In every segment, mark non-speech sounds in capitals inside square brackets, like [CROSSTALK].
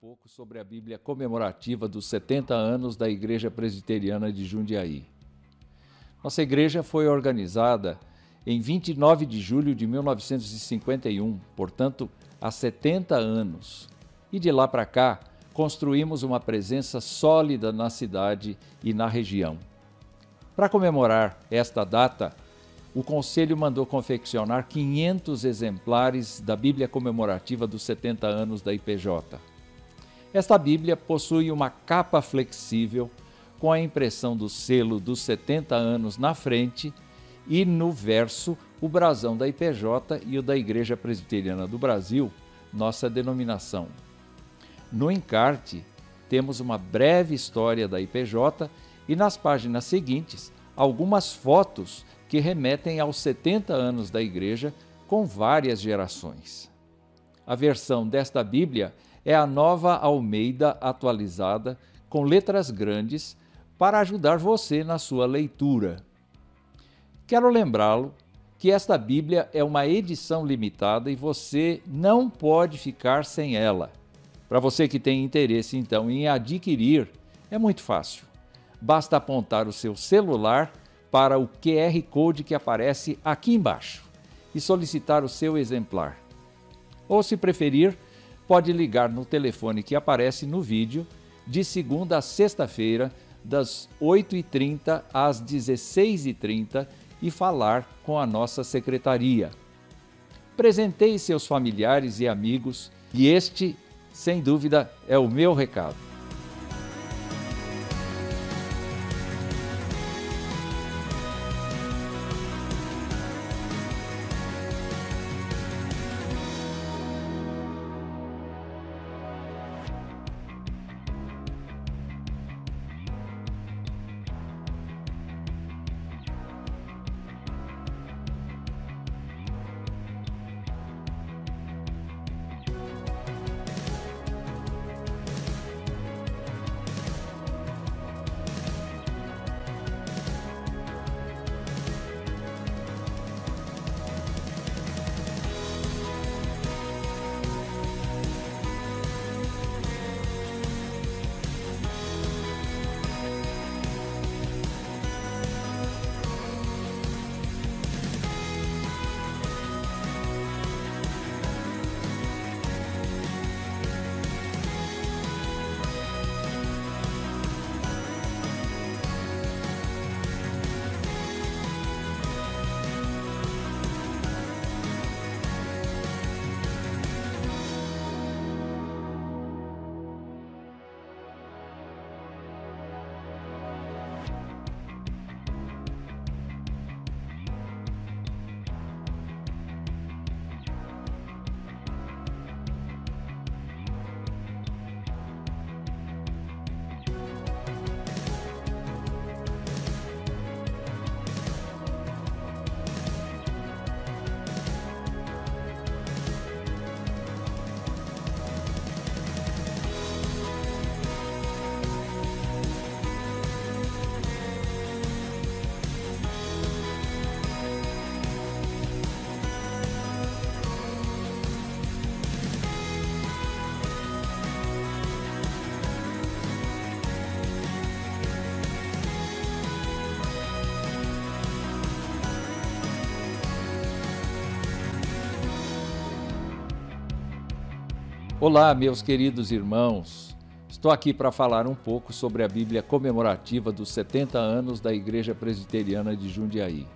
pouco sobre a Bíblia comemorativa dos 70 anos da Igreja Presbiteriana de Jundiaí. Nossa igreja foi organizada em 29 de julho de 1951, portanto, há 70 anos. E de lá para cá, construímos uma presença sólida na cidade e na região. Para comemorar esta data, o Conselho mandou confeccionar 500 exemplares da Bíblia comemorativa dos 70 anos da IPJ. Esta Bíblia possui uma capa flexível com a impressão do selo dos 70 anos na frente e no verso o brasão da IPJ e o da Igreja Presbiteriana do Brasil, nossa denominação. No encarte, temos uma breve história da IPJ e nas páginas seguintes, algumas fotos que remetem aos 70 anos da Igreja com várias gerações. A versão desta Bíblia é a nova Almeida atualizada com letras grandes para ajudar você na sua leitura. Quero lembrá-lo que esta Bíblia é uma edição limitada e você não pode ficar sem ela. Para você que tem interesse então em adquirir, é muito fácil. Basta apontar o seu celular para o QR Code que aparece aqui embaixo e solicitar o seu exemplar. Ou, se preferir, pode ligar no telefone que aparece no vídeo de segunda a sexta-feira, das 8h30 às 16h30 e falar com a nossa secretaria. Presenteie seus familiares e amigos e este, sem dúvida, é o meu recado. Olá, meus queridos irmãos. Estou aqui para falar um pouco sobre a Bíblia comemorativa dos 70 anos da Igreja Presbiteriana de Jundiaí.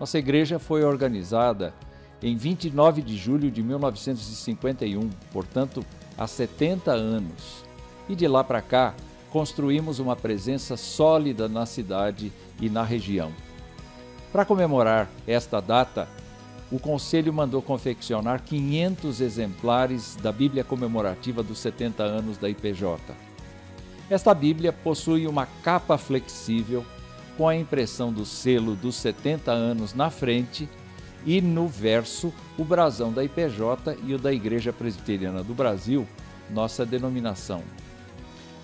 Nossa igreja foi organizada em 29 de julho de 1951, portanto, há 70 anos. E de lá para cá, construímos uma presença sólida na cidade e na região. Para comemorar esta data, o Conselho mandou confeccionar 500 exemplares da Bíblia comemorativa dos 70 anos da IPJ. Esta Bíblia possui uma capa flexível com a impressão do selo dos 70 anos na frente e no verso o brasão da IPJ e o da Igreja Presbiteriana do Brasil, nossa denominação.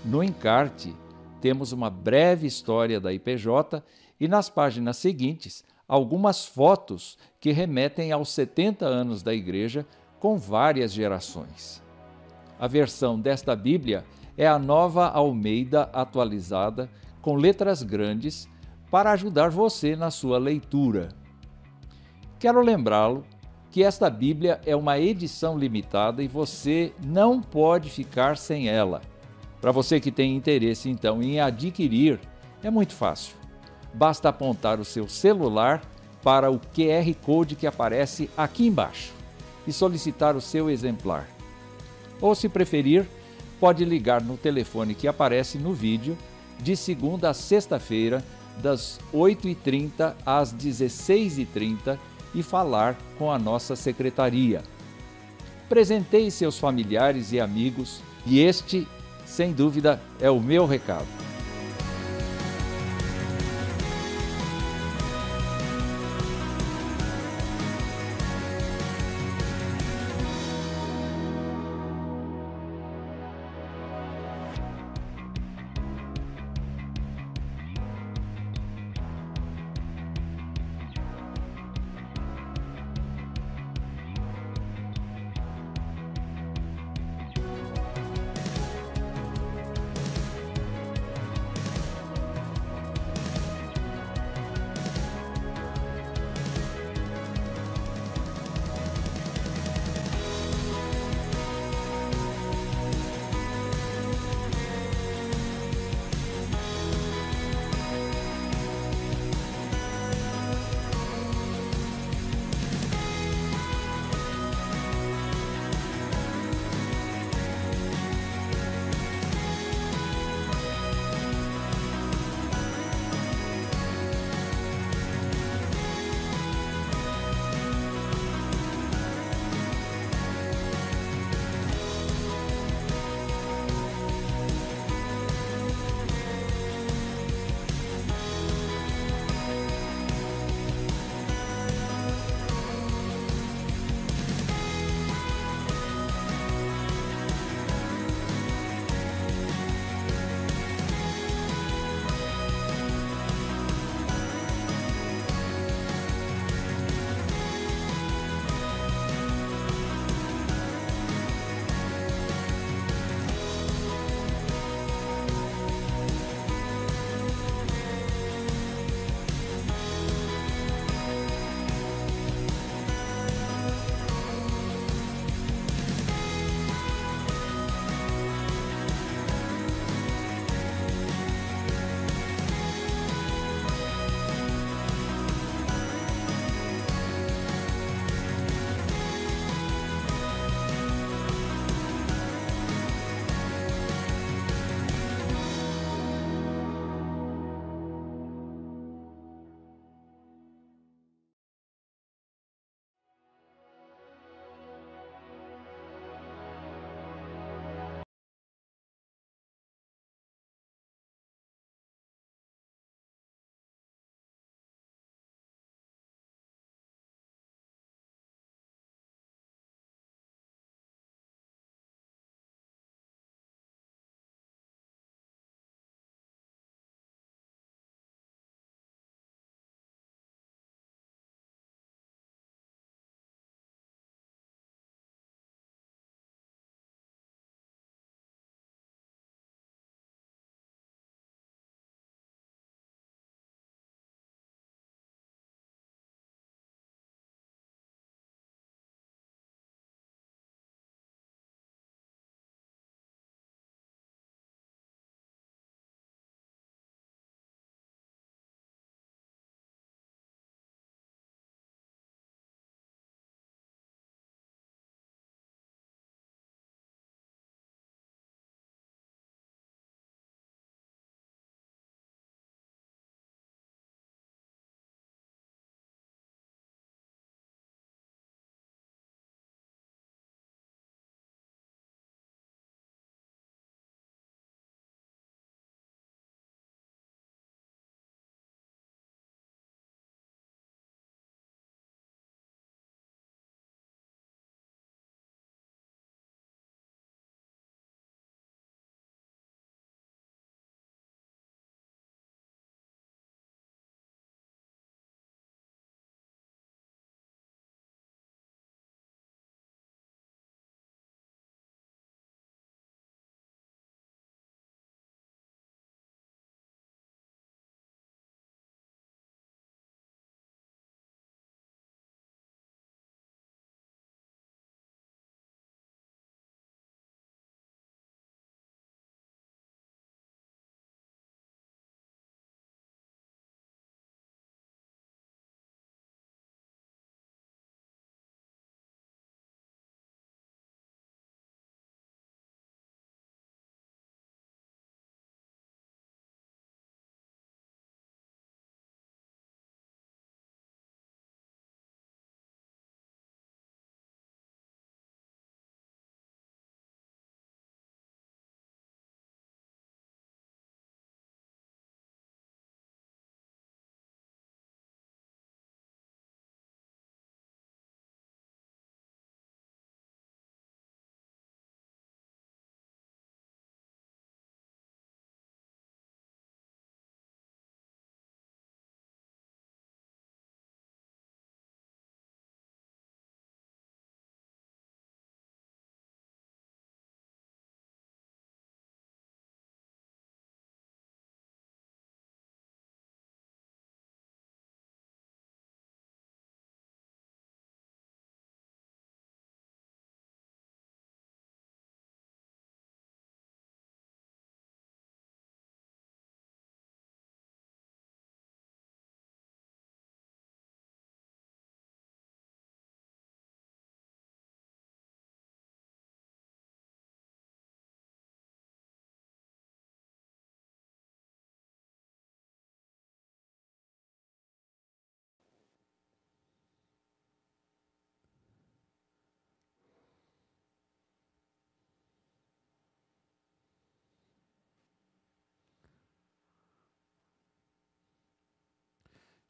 No encarte, temos uma breve história da IPJ e nas páginas seguintes algumas fotos que remetem aos 70 anos da igreja com várias gerações. A versão desta Bíblia é a nova Almeida atualizada, com letras grandes, para ajudar você na sua leitura. Quero lembrá-lo que esta Bíblia é uma edição limitada e você não pode ficar sem ela. Para você que tem interesse então em adquirir, é muito fácil. Basta apontar o seu celular para o QR Code que aparece aqui embaixo e solicitar o seu exemplar. Ou, se preferir, pode ligar no telefone que aparece no vídeo de segunda a sexta-feira, das 8h30 às 16h30 e falar com a nossa secretaria. Presenteie seus familiares e amigos e este, sem dúvida, é o meu recado.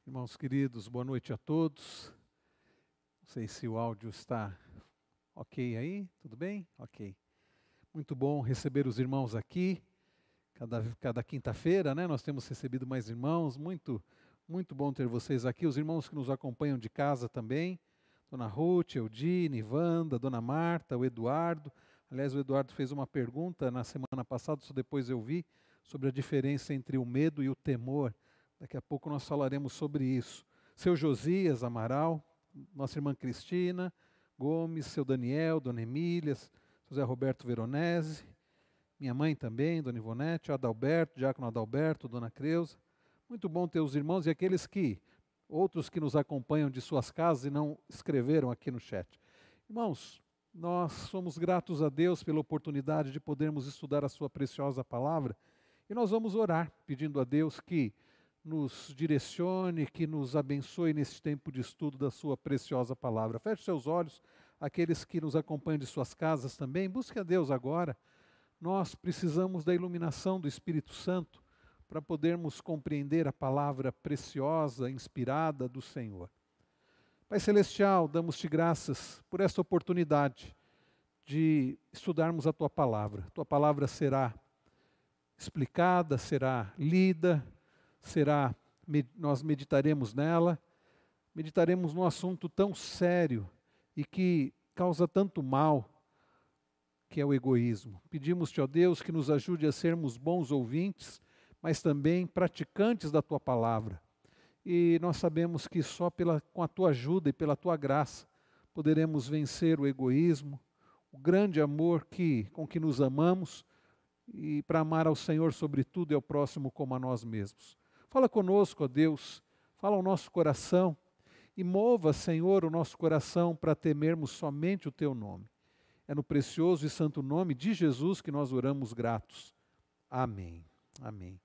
Irmãos queridos, boa noite a todos. Não sei se o áudio está ok aí, tudo bem? Ok. Muito bom receber os irmãos aqui. Cada, cada quinta-feira, né? Nós temos recebido mais irmãos. Muito, muito bom ter vocês aqui. Os irmãos que nos acompanham de casa também. Dona Ruth, Eudine, Wanda, Dona Marta, o Eduardo. Aliás, o Eduardo fez uma pergunta na semana passada, só depois eu vi, sobre a diferença entre o medo e o temor. Daqui a pouco nós falaremos sobre isso. Seu Josias Amaral, nossa irmã Cristina Gomes, seu Daniel, Dona Emília, José Roberto Veronese, minha mãe também, Dona Ivonete, Adalberto, Diácono Adalberto, Dona Creuza. Muito bom ter os irmãos e aqueles que, outros que nos acompanham de suas casas e não escreveram aqui no chat. Irmãos, nós somos gratos a Deus pela oportunidade de podermos estudar a Sua preciosa palavra e nós vamos orar pedindo a Deus que nos direcione, que nos abençoe nesse tempo de estudo da Sua preciosa palavra. Feche seus olhos, aqueles que nos acompanham de suas casas também, busque a Deus agora. Nós precisamos da iluminação do Espírito Santo para podermos compreender a palavra preciosa, inspirada do Senhor. Pai Celestial, damos-te graças por esta oportunidade de estudarmos a tua palavra. Tua palavra será explicada, será lida, será nós meditaremos nela, meditaremos num assunto tão sério e que causa tanto mal, que é o egoísmo. Pedimos-te, ó Deus, que nos ajude a sermos bons ouvintes, mas também praticantes da tua palavra. E nós sabemos que só pela, com a tua ajuda e pela tua graça poderemos vencer o egoísmo, o grande amor que, com que nos amamos e para amar ao Senhor sobre tudo e ao próximo como a nós mesmos. Fala conosco, ó Deus, fala ao nosso coração e mova, Senhor, o nosso coração para temermos somente o teu nome. É no precioso e santo nome de Jesus que nós oramos gratos. Amém. Amém.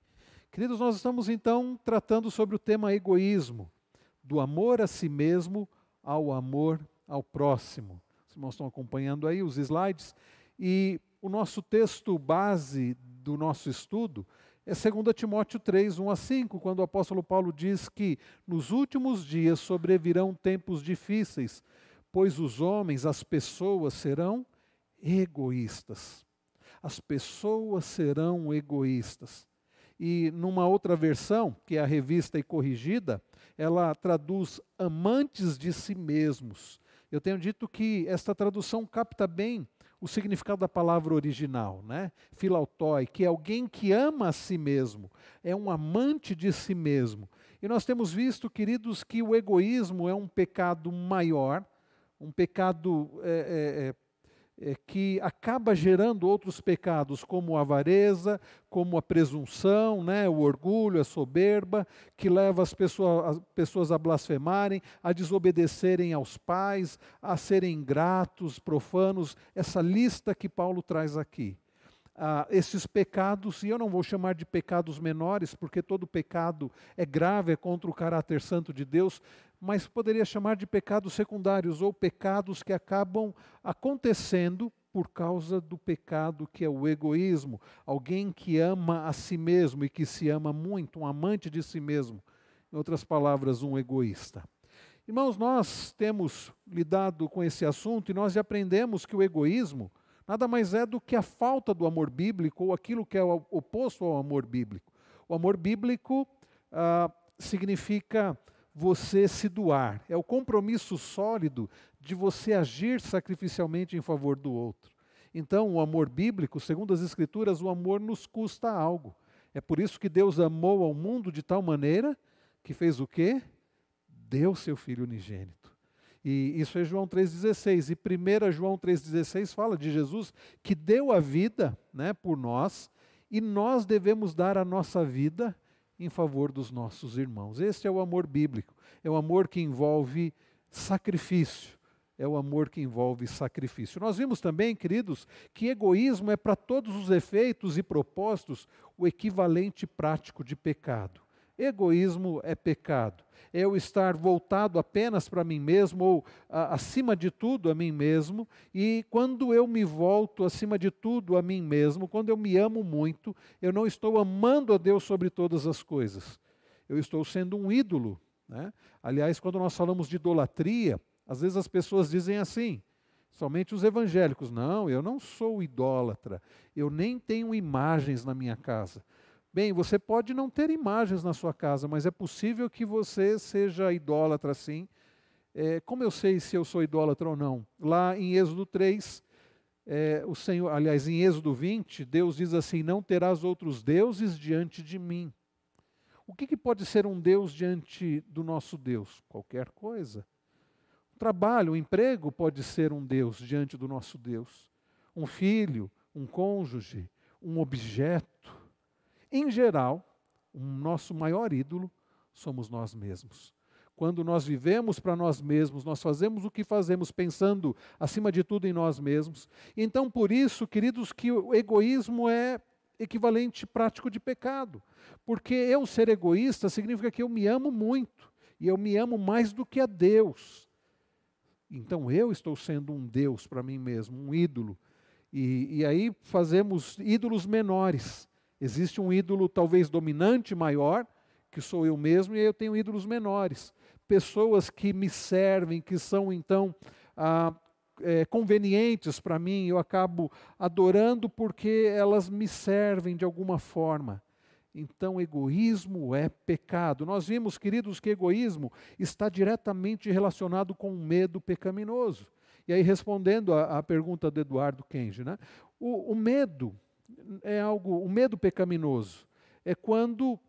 Queridos, nós estamos então tratando sobre o tema egoísmo, do amor a si mesmo ao amor ao próximo. Os irmãos estão acompanhando aí os slides. E o nosso texto base do nosso estudo é 2 Timóteo 3, 1 a 5, quando o apóstolo Paulo diz que nos últimos dias sobrevirão tempos difíceis, pois os homens, as pessoas serão egoístas. As pessoas serão egoístas. E numa outra versão, que é a revista e corrigida, ela traduz amantes de si mesmos. Eu tenho dito que esta tradução capta bem o significado da palavra original, né? Filautói, que é alguém que ama a si mesmo, é um amante de si mesmo. E nós temos visto, queridos, que o egoísmo é um pecado maior, um pecado é, é, é que acaba gerando outros pecados, como a avareza, como a presunção, né, o orgulho, a soberba, que leva as pessoas, as pessoas a blasfemarem, a desobedecerem aos pais, a serem ingratos, profanos, essa lista que Paulo traz aqui. Ah, esses pecados, e eu não vou chamar de pecados menores, porque todo pecado é grave, é contra o caráter santo de Deus, mas poderia chamar de pecados secundários ou pecados que acabam acontecendo por causa do pecado que é o egoísmo. Alguém que ama a si mesmo e que se ama muito, um amante de si mesmo. Em outras palavras, um egoísta. Irmãos, nós temos lidado com esse assunto e nós aprendemos que o egoísmo nada mais é do que a falta do amor bíblico ou aquilo que é oposto ao amor bíblico. O amor bíblico ah, significa você se doar, é o compromisso sólido de você agir sacrificialmente em favor do outro. Então, o amor bíblico, segundo as Escrituras, o amor nos custa algo. É por isso que Deus amou ao mundo de tal maneira que fez o quê? Deu seu Filho unigênito. E isso é João 3,16. E 1 João 3,16 fala de Jesus que deu a vida né, por nós, e nós devemos dar a nossa vida em favor dos nossos irmãos. Este é o amor bíblico. É o amor que envolve sacrifício. É o amor que envolve sacrifício. Nós vimos também, queridos, que egoísmo é para todos os efeitos e propósitos o equivalente prático de pecado. Egoísmo é pecado. Eu estar voltado apenas para mim mesmo ou a, acima de tudo a mim mesmo. E quando eu me volto acima de tudo a mim mesmo, quando eu me amo muito, eu não estou amando a Deus sobre todas as coisas. Eu estou sendo um ídolo Né? Aliás, quando nós falamos de idolatria, às vezes as pessoas dizem assim, somente os evangélicos: não, eu não sou idólatra, eu nem tenho imagens na minha casa. Bem, você pode não ter imagens na sua casa, mas é possível que você seja idólatra sim. É, como eu sei se eu sou idólatra ou não? Lá em Êxodo 3, é, o Senhor, aliás, em Êxodo 20, Deus diz assim: Não terás outros deuses diante de mim. O que, que pode ser um Deus diante do nosso Deus? Qualquer coisa. O trabalho, o emprego pode ser um Deus diante do nosso Deus. Um filho, um cônjuge, um objeto. Em geral, o nosso maior ídolo somos nós mesmos. Quando nós vivemos para nós mesmos, nós fazemos o que fazemos pensando, acima de tudo, em nós mesmos. Então, por isso, queridos, que o egoísmo é equivalente prático de pecado. Porque eu ser egoísta significa que eu me amo muito, e eu me amo mais do que a Deus. Então eu estou sendo um Deus para mim mesmo, um ídolo. E, e aí fazemos ídolos menores. Existe um ídolo talvez dominante maior, que sou eu mesmo, e eu tenho ídolos menores pessoas que me servem, que são então ah, é, convenientes para mim, eu acabo adorando porque elas me servem de alguma forma. Então, egoísmo é pecado. Nós vimos, queridos, que egoísmo está diretamente relacionado com o medo pecaminoso. E aí, respondendo à, pergunta do Eduardo Kenji, né? o, o medo é algo, o medo pecaminoso é quando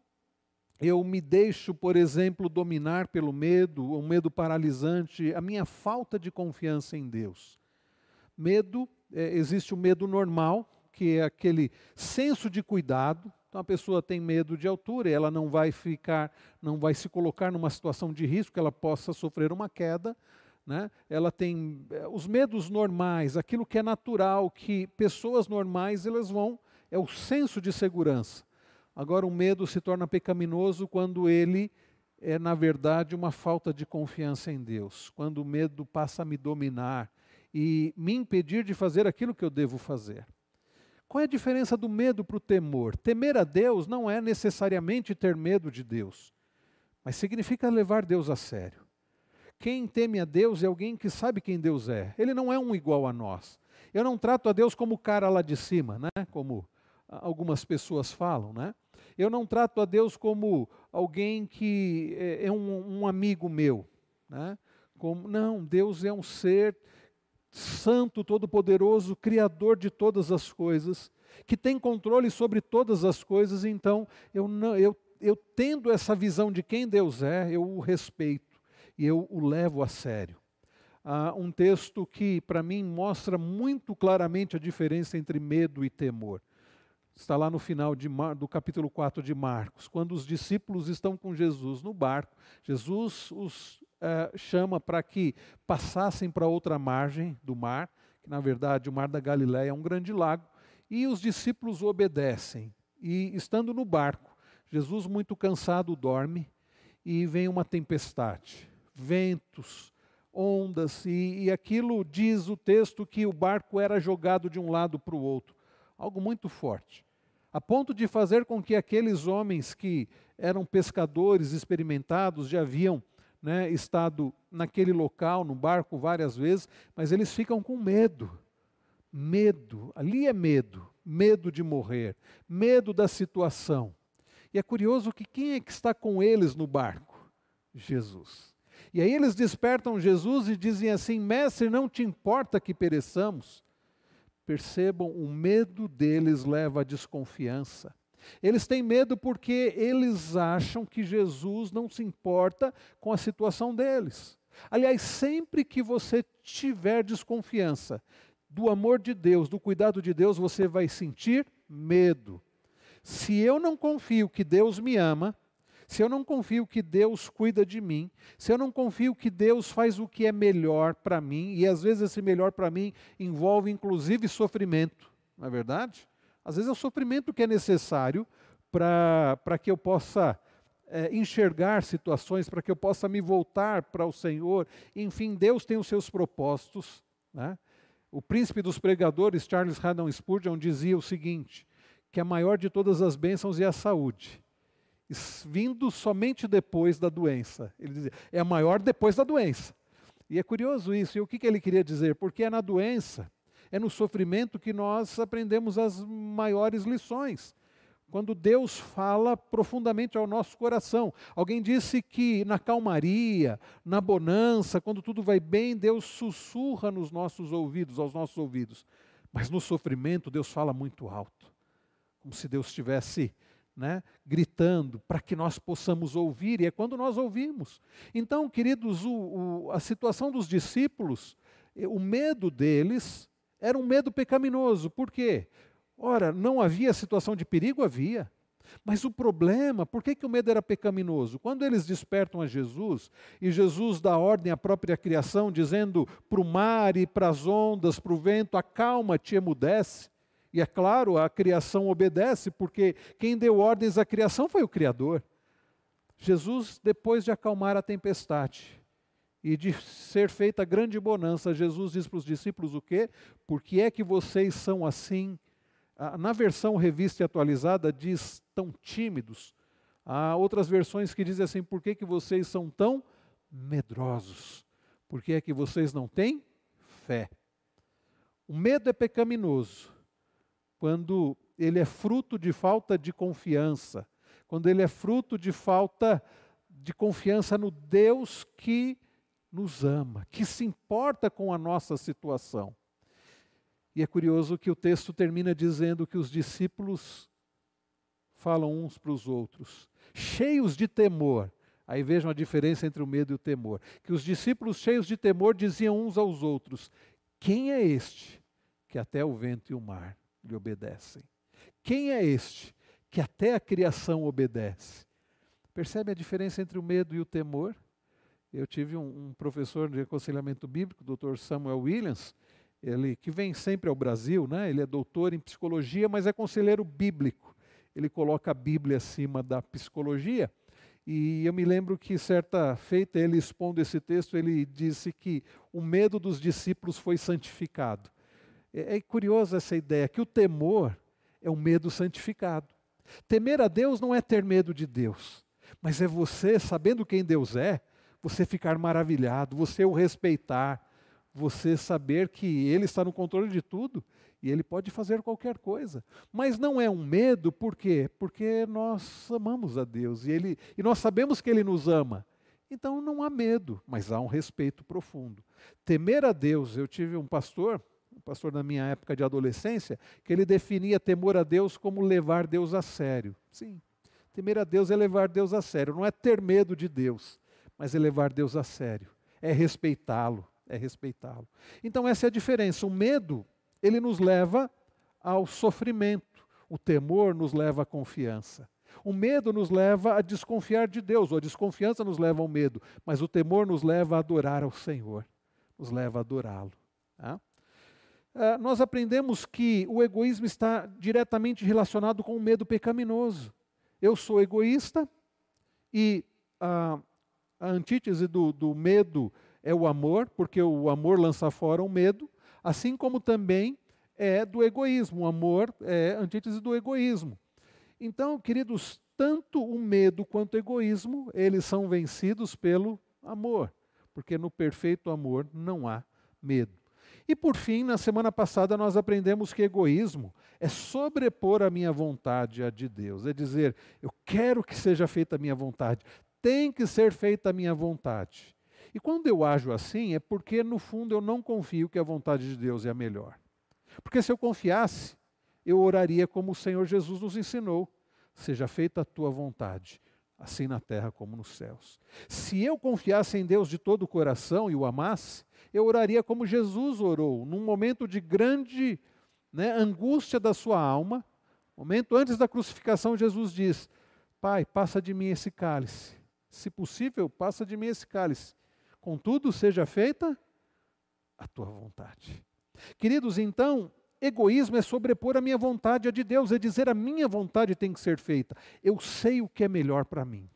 eu me deixo, por exemplo, dominar pelo medo, o medo paralisante, a minha falta de confiança em Deus. Medo, é, existe o medo normal, que é aquele senso de cuidado. Então a pessoa tem medo de altura ela não vai ficar, não vai se colocar numa situação de risco, que ela possa sofrer uma queda. Né? Ela tem é, os medos normais, aquilo que é natural, que pessoas normais elas vão, é o senso de segurança. Agora, o medo se torna pecaminoso quando ele é, na verdade, uma falta de confiança em Deus. Quando o medo passa a me dominar e me impedir de fazer aquilo que eu devo fazer. Qual é a diferença do medo para o temor? Temer a Deus não é necessariamente ter medo de Deus, mas significa levar Deus a sério. Quem teme a Deus é alguém que sabe quem Deus é. Ele não é um igual a nós. Eu não trato a Deus como o cara lá de cima, né? como algumas pessoas falam, né? Eu não trato a Deus como alguém que é, é um, um amigo meu. Né? Como, não, Deus é um ser santo, todo-poderoso, criador de todas as coisas, que tem controle sobre todas as coisas, então eu, não, eu, eu tendo essa visão de quem Deus é, eu o respeito e eu o levo a sério. Há um texto que, para mim, mostra muito claramente a diferença entre medo e temor está lá no final Mar, do capítulo 4 de Marcos, quando os discípulos estão com Jesus no barco, Jesus os uh, chama para que passassem para outra margem do mar, que na verdade o mar da Galiléia é um grande lago, e os discípulos obedecem. E estando no barco, Jesus, muito cansado, dorme e vem uma tempestade, ventos, ondas, e, e aquilo diz o texto que o barco era jogado de um lado para o outro algo muito forte, a ponto de fazer com que aqueles homens que eram pescadores experimentados, já haviam né, estado naquele local, no barco, várias vezes, mas eles ficam com medo. Medo, ali é medo, medo de morrer, medo da situação. E é curioso que quem é que está com eles no barco? Jesus. E aí eles despertam Jesus e dizem assim: Mestre, não te importa que pereçamos? Percebam, o medo deles leva à desconfiança. Eles têm medo porque eles acham que Jesus não se importa com a situação deles. Aliás, sempre que você tiver desconfiança do amor de Deus, do cuidado de Deus, você vai sentir medo. Se eu não confio que Deus me ama, se eu não confio que Deus cuida de mim, se eu não confio que Deus faz o que é melhor para mim, e às vezes esse melhor para mim envolve inclusive sofrimento, não é verdade? Às vezes é o sofrimento que é necessário para que eu possa é, enxergar situações, para que eu possa me voltar para o Senhor. Enfim, Deus tem os seus propósitos. Né? O príncipe dos pregadores, Charles Haddon Spurgeon, dizia o seguinte: que a maior de todas as bênçãos é a saúde vindo somente depois da doença. Ele dizia, é maior depois da doença. E é curioso isso. E o que, que ele queria dizer? Porque é na doença, é no sofrimento que nós aprendemos as maiores lições. Quando Deus fala profundamente ao nosso coração. Alguém disse que na calmaria, na bonança, quando tudo vai bem, Deus sussurra nos nossos ouvidos, aos nossos ouvidos. Mas no sofrimento, Deus fala muito alto. Como se Deus estivesse né, gritando para que nós possamos ouvir, e é quando nós ouvimos. Então, queridos, o, o, a situação dos discípulos, eh, o medo deles era um medo pecaminoso. Por quê? Ora, não havia situação de perigo? Havia. Mas o problema, por que, que o medo era pecaminoso? Quando eles despertam a Jesus, e Jesus dá ordem à própria criação, dizendo para o mar e para as ondas, para o vento, acalma-te, emudece, e é claro, a criação obedece, porque quem deu ordens à criação foi o Criador. Jesus, depois de acalmar a tempestade e de ser feita grande bonança, Jesus diz para os discípulos o quê? Porque é que vocês são assim? Na versão revista e atualizada diz tão tímidos. Há outras versões que dizem assim: por que, que vocês são tão medrosos? Por que é que vocês não têm fé? O medo é pecaminoso quando ele é fruto de falta de confiança, quando ele é fruto de falta de confiança no Deus que nos ama, que se importa com a nossa situação. E é curioso que o texto termina dizendo que os discípulos falam uns para os outros, cheios de temor. Aí vejam a diferença entre o medo e o temor. Que os discípulos, cheios de temor, diziam uns aos outros: Quem é este que até o vento e o mar lhe obedecem. Quem é este que até a criação obedece? Percebe a diferença entre o medo e o temor? Eu tive um, um professor de aconselhamento bíblico, o Dr. Samuel Williams, ele que vem sempre ao Brasil, né? Ele é doutor em psicologia, mas é conselheiro bíblico. Ele coloca a Bíblia acima da psicologia. E eu me lembro que certa feita ele expondo esse texto, ele disse que o medo dos discípulos foi santificado. É, é curiosa essa ideia que o temor é um medo santificado. Temer a Deus não é ter medo de Deus, mas é você, sabendo quem Deus é, você ficar maravilhado, você o respeitar, você saber que Ele está no controle de tudo e Ele pode fazer qualquer coisa. Mas não é um medo, por quê? Porque nós amamos a Deus e, ele, e nós sabemos que Ele nos ama. Então não há medo, mas há um respeito profundo. Temer a Deus, eu tive um pastor pastor na minha época de adolescência, que ele definia temor a Deus como levar Deus a sério. Sim, temer a Deus é levar Deus a sério, não é ter medo de Deus, mas é levar Deus a sério, é respeitá-lo, é respeitá-lo. Então essa é a diferença. O medo, ele nos leva ao sofrimento, o temor nos leva à confiança. O medo nos leva a desconfiar de Deus, ou a desconfiança nos leva ao medo, mas o temor nos leva a adorar ao Senhor, nos leva a adorá-lo. Tá? Ah, nós aprendemos que o egoísmo está diretamente relacionado com o medo pecaminoso. Eu sou egoísta e a, a antítese do, do medo é o amor, porque o amor lança fora o medo, assim como também é do egoísmo. O amor é antítese do egoísmo. Então, queridos, tanto o medo quanto o egoísmo, eles são vencidos pelo amor, porque no perfeito amor não há medo. E por fim, na semana passada, nós aprendemos que egoísmo é sobrepor a minha vontade à de Deus. É dizer, eu quero que seja feita a minha vontade, tem que ser feita a minha vontade. E quando eu ajo assim, é porque, no fundo, eu não confio que a vontade de Deus é a melhor. Porque se eu confiasse, eu oraria como o Senhor Jesus nos ensinou: seja feita a tua vontade, assim na terra como nos céus. Se eu confiasse em Deus de todo o coração e o amasse, eu oraria como Jesus orou, num momento de grande né, angústia da sua alma. Momento antes da crucificação, Jesus diz: Pai, passa de mim esse cálice. Se possível, passa de mim esse cálice. Contudo, seja feita a tua vontade. Queridos, então, egoísmo é sobrepor a minha vontade à de Deus, é dizer a minha vontade tem que ser feita. Eu sei o que é melhor para mim.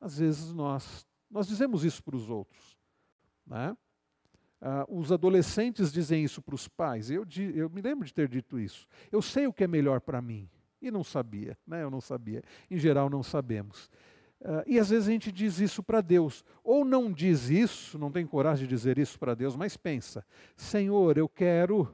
Às vezes nós, nós dizemos isso para os outros. Né? Ah, os adolescentes dizem isso para os pais. Eu, eu me lembro de ter dito isso. Eu sei o que é melhor para mim. E não sabia, né? Eu não sabia. Em geral, não sabemos. Uh, e às vezes a gente diz isso para Deus, ou não diz isso, não tem coragem de dizer isso para Deus, mas pensa: Senhor, eu quero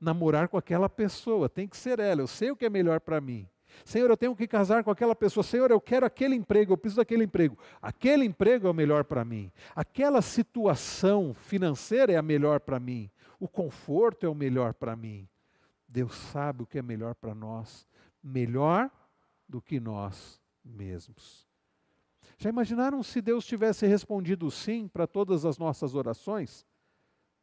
namorar com aquela pessoa, tem que ser ela, eu sei o que é melhor para mim. Senhor, eu tenho que casar com aquela pessoa. Senhor, eu quero aquele emprego, eu preciso daquele emprego. Aquele emprego é o melhor para mim. Aquela situação financeira é a melhor para mim. O conforto é o melhor para mim. Deus sabe o que é melhor para nós, melhor do que nós mesmos. Já imaginaram se Deus tivesse respondido sim para todas as nossas orações?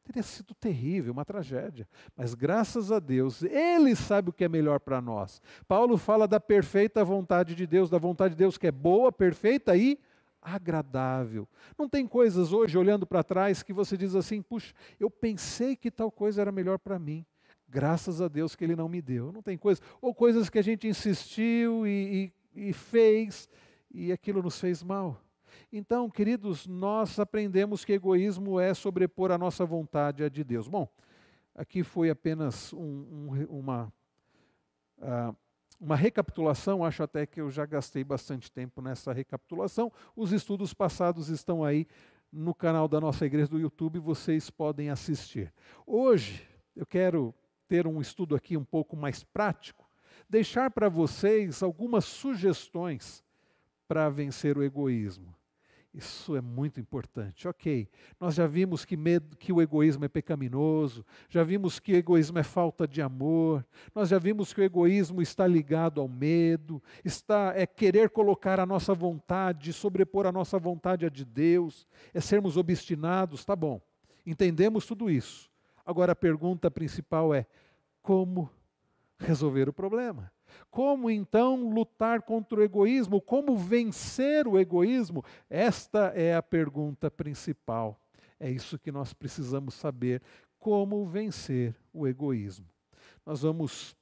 Teria sido terrível, uma tragédia. Mas graças a Deus, Ele sabe o que é melhor para nós. Paulo fala da perfeita vontade de Deus, da vontade de Deus que é boa, perfeita e agradável. Não tem coisas hoje, olhando para trás, que você diz assim: puxa, eu pensei que tal coisa era melhor para mim. Graças a Deus que Ele não me deu. Não tem coisas. Ou coisas que a gente insistiu e, e, e fez e aquilo nos fez mal. Então, queridos, nós aprendemos que egoísmo é sobrepor a nossa vontade à de Deus. Bom, aqui foi apenas um, um, uma, uh, uma recapitulação, acho até que eu já gastei bastante tempo nessa recapitulação. Os estudos passados estão aí no canal da nossa igreja do YouTube, vocês podem assistir. Hoje, eu quero ter um estudo aqui um pouco mais prático, deixar para vocês algumas sugestões para vencer o egoísmo. Isso é muito importante. Ok, nós já vimos que, medo, que o egoísmo é pecaminoso, já vimos que o egoísmo é falta de amor, nós já vimos que o egoísmo está ligado ao medo, está é querer colocar a nossa vontade, sobrepor a nossa vontade a de Deus, é sermos obstinados, tá bom. Entendemos tudo isso. Agora a pergunta principal é: como resolver o problema? Como então lutar contra o egoísmo? Como vencer o egoísmo? Esta é a pergunta principal. É isso que nós precisamos saber: como vencer o egoísmo. Nós vamos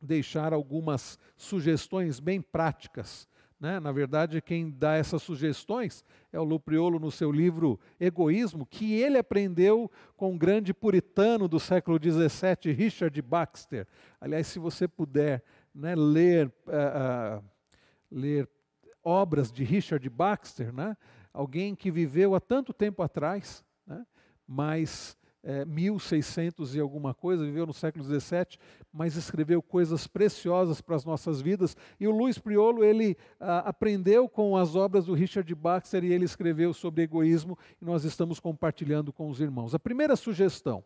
deixar algumas sugestões bem práticas. Né? Na verdade, quem dá essas sugestões é o Lupriolo no seu livro Egoísmo, que ele aprendeu com um grande puritano do século XVII, Richard Baxter. Aliás, se você puder né, ler, uh, ler obras de Richard Baxter, né, alguém que viveu há tanto tempo atrás, né, mas é, 1600 e alguma coisa, viveu no século 17, mas escreveu coisas preciosas para as nossas vidas. E o Luiz Priolo, ele ah, aprendeu com as obras do Richard Baxter e ele escreveu sobre egoísmo e nós estamos compartilhando com os irmãos. A primeira sugestão,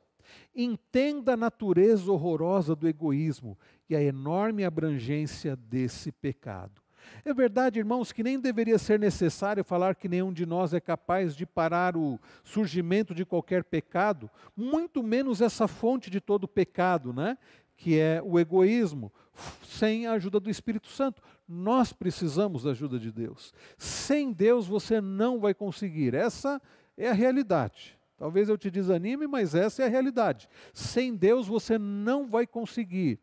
Entenda a natureza horrorosa do egoísmo e a enorme abrangência desse pecado. É verdade, irmãos, que nem deveria ser necessário falar que nenhum de nós é capaz de parar o surgimento de qualquer pecado, muito menos essa fonte de todo pecado, né? que é o egoísmo, sem a ajuda do Espírito Santo. Nós precisamos da ajuda de Deus. Sem Deus você não vai conseguir. Essa é a realidade. Talvez eu te desanime, mas essa é a realidade. Sem Deus você não vai conseguir.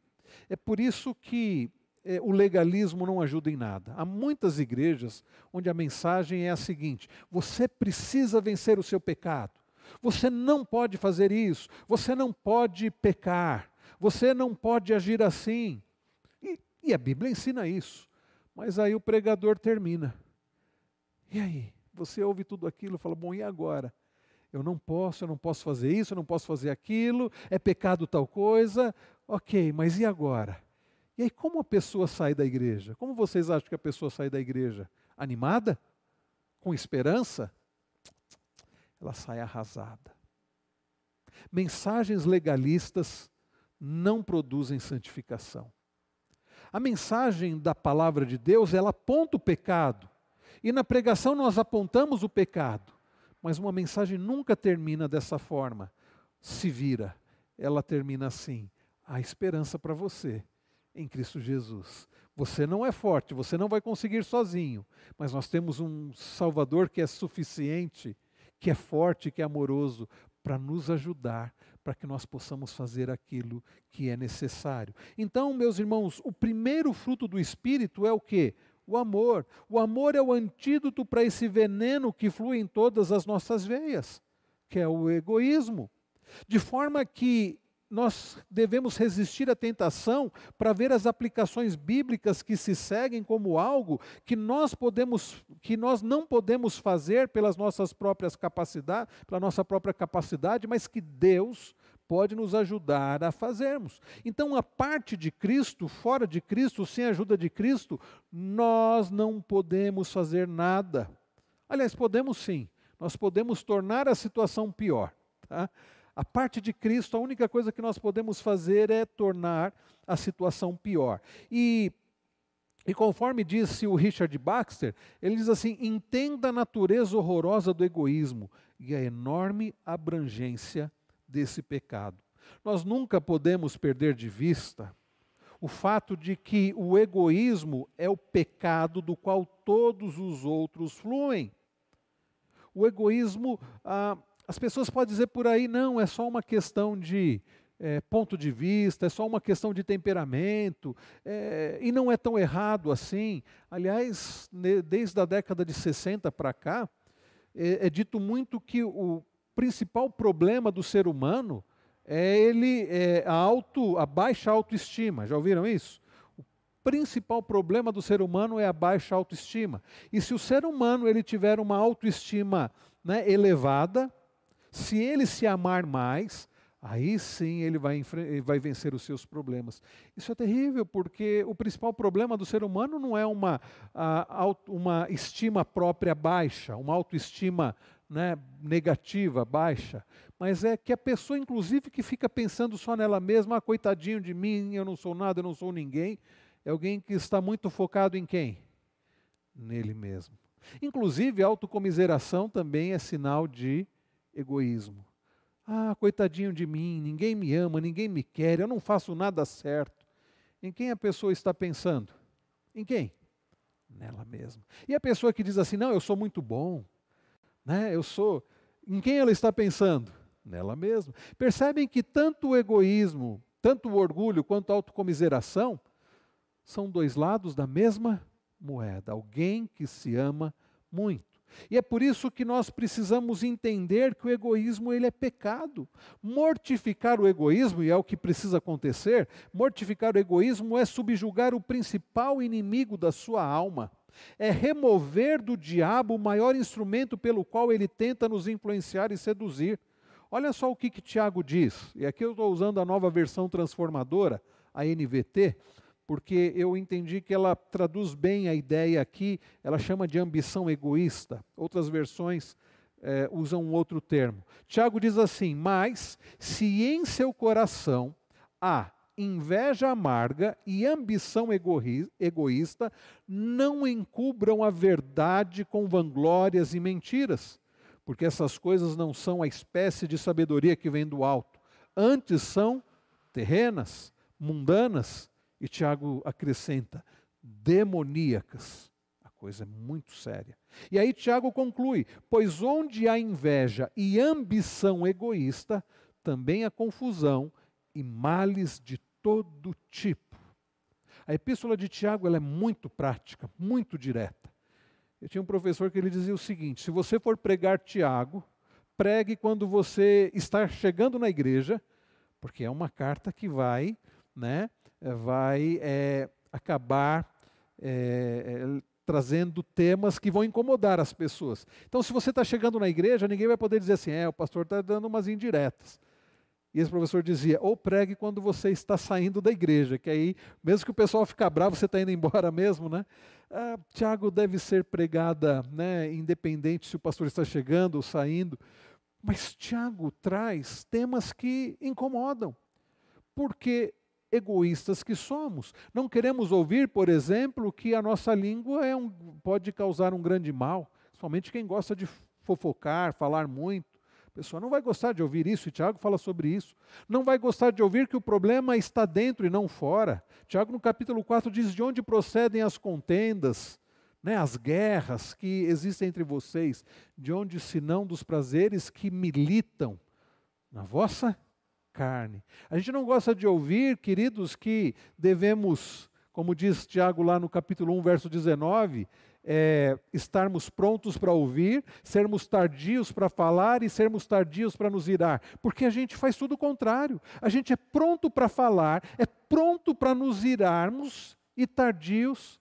É por isso que é, o legalismo não ajuda em nada. Há muitas igrejas onde a mensagem é a seguinte: você precisa vencer o seu pecado. Você não pode fazer isso. Você não pode pecar. Você não pode agir assim. E, e a Bíblia ensina isso. Mas aí o pregador termina. E aí? Você ouve tudo aquilo e fala: bom, e agora? Eu não posso, eu não posso fazer isso, eu não posso fazer aquilo, é pecado tal coisa. Ok, mas e agora? E aí, como a pessoa sai da igreja? Como vocês acham que a pessoa sai da igreja? Animada? Com esperança? Ela sai arrasada. Mensagens legalistas não produzem santificação. A mensagem da palavra de Deus, ela aponta o pecado. E na pregação nós apontamos o pecado. Mas uma mensagem nunca termina dessa forma. Se vira. Ela termina assim: há esperança para você em Cristo Jesus. Você não é forte, você não vai conseguir sozinho, mas nós temos um Salvador que é suficiente, que é forte, que é amoroso para nos ajudar, para que nós possamos fazer aquilo que é necessário. Então, meus irmãos, o primeiro fruto do Espírito é o que? O amor. O amor é o antídoto para esse veneno que flui em todas as nossas veias, que é o egoísmo. De forma que nós devemos resistir à tentação para ver as aplicações bíblicas que se seguem como algo que nós podemos, que nós não podemos fazer pelas nossas próprias capacidades, pela nossa própria capacidade, mas que Deus pode nos ajudar a fazermos. Então, a parte de Cristo, fora de Cristo, sem a ajuda de Cristo, nós não podemos fazer nada. Aliás, podemos sim, nós podemos tornar a situação pior. Tá? A parte de Cristo, a única coisa que nós podemos fazer é tornar a situação pior. E, e conforme disse o Richard Baxter, ele diz assim: entenda a natureza horrorosa do egoísmo e a enorme abrangência desse pecado. Nós nunca podemos perder de vista o fato de que o egoísmo é o pecado do qual todos os outros fluem. O egoísmo, ah, as pessoas podem dizer por aí, não, é só uma questão de é, ponto de vista, é só uma questão de temperamento, é, e não é tão errado assim. Aliás, desde a década de 60 para cá, é, é, dito muito que o principal problema do ser humano é ele é a, auto, a baixa autoestima. Já ouviram isso? O principal problema do ser humano é a baixa autoestima. E se o ser humano ele tiver uma autoestima né, elevada, se ele se amar mais, aí sim ele vai, vai vencer os seus problemas. Isso é terrível, porque o principal problema do ser humano não é uma, uma estima própria baixa, uma autoestima né, negativa, baixa, mas é que a pessoa, inclusive, que fica pensando só nela mesma, ah, coitadinho de mim, eu não sou nada, eu não sou ninguém, é alguém que está muito focado em quem? Nele mesmo. Inclusive, a autocomiseração também é sinal de egoísmo. Ah, coitadinho de mim, ninguém me ama, ninguém me quer, eu não faço nada certo. Em quem a pessoa está pensando? Em quem? Nela mesma. E a pessoa que diz assim: não, eu sou muito bom, né? eu sou. Em quem ela está pensando? Nela mesma. Percebem que tanto o egoísmo, tanto o orgulho quanto a autocomiseração são dois lados da mesma moeda. Alguém que se ama muito. E é por isso que nós precisamos entender que o egoísmo ele é pecado. Mortificar o egoísmo, e é o que precisa acontecer, mortificar o egoísmo é subjugar o principal inimigo da sua alma. É remover do diabo o maior instrumento pelo qual ele tenta nos influenciar e seduzir. Olha só o que, que Tiago diz, e aqui eu estou usando a nova versão transformadora, a NVT, porque eu entendi que ela traduz bem a ideia aqui, ela chama de ambição egoísta. Outras versões é, usam um outro termo. Tiago diz assim: Mas se em seu coração há inveja amarga e ambição egoísta, não encubram a verdade com vanglórias e mentiras, porque essas coisas não são a espécie de sabedoria que vem do alto, antes são terrenas, mundanas e Tiago acrescenta: demoníacas. A coisa é muito séria. E aí Tiago conclui: pois onde há inveja e ambição egoísta, também há confusão e males de todo tipo. A epístola de Tiago ela é muito prática, muito direta. Eu tinha um professor que ele dizia o seguinte: se você for pregar Tiago, pregue quando você está chegando na igreja, porque é uma carta que vai, né, vai é, acabar é, trazendo temas que vão incomodar as pessoas. Então, se você está chegando na igreja, ninguém vai poder dizer assim, é, o pastor está dando umas indiretas. E esse professor dizia, ou pregue quando você está saindo da igreja, que aí, mesmo que o pessoal ficar bravo, você está indo embora [LAUGHS] mesmo, né? Ah, Tiago deve ser pregada, né, independente se o pastor está chegando ou saindo. Mas Tiago traz temas que incomodam, porque egoístas que somos. Não queremos ouvir, por exemplo, que a nossa língua é um, pode causar um grande mal, somente quem gosta de fofocar, falar muito. A pessoa não vai gostar de ouvir isso, e Tiago fala sobre isso. Não vai gostar de ouvir que o problema está dentro e não fora. Tiago, no capítulo 4, diz de onde procedem as contendas, né, as guerras que existem entre vocês, de onde senão dos prazeres que militam na vossa carne. A gente não gosta de ouvir, queridos, que devemos, como diz Tiago lá no capítulo 1, verso 19, é, estarmos prontos para ouvir, sermos tardios para falar e sermos tardios para nos irar, porque a gente faz tudo o contrário. A gente é pronto para falar, é pronto para nos irarmos e tardios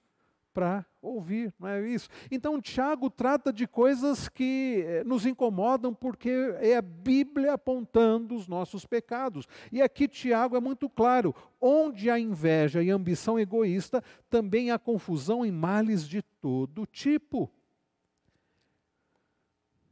para ouvir, não é isso? Então, Tiago trata de coisas que eh, nos incomodam porque é a Bíblia apontando os nossos pecados. E aqui Tiago é muito claro: onde há inveja e ambição egoísta, também há confusão e males de todo tipo.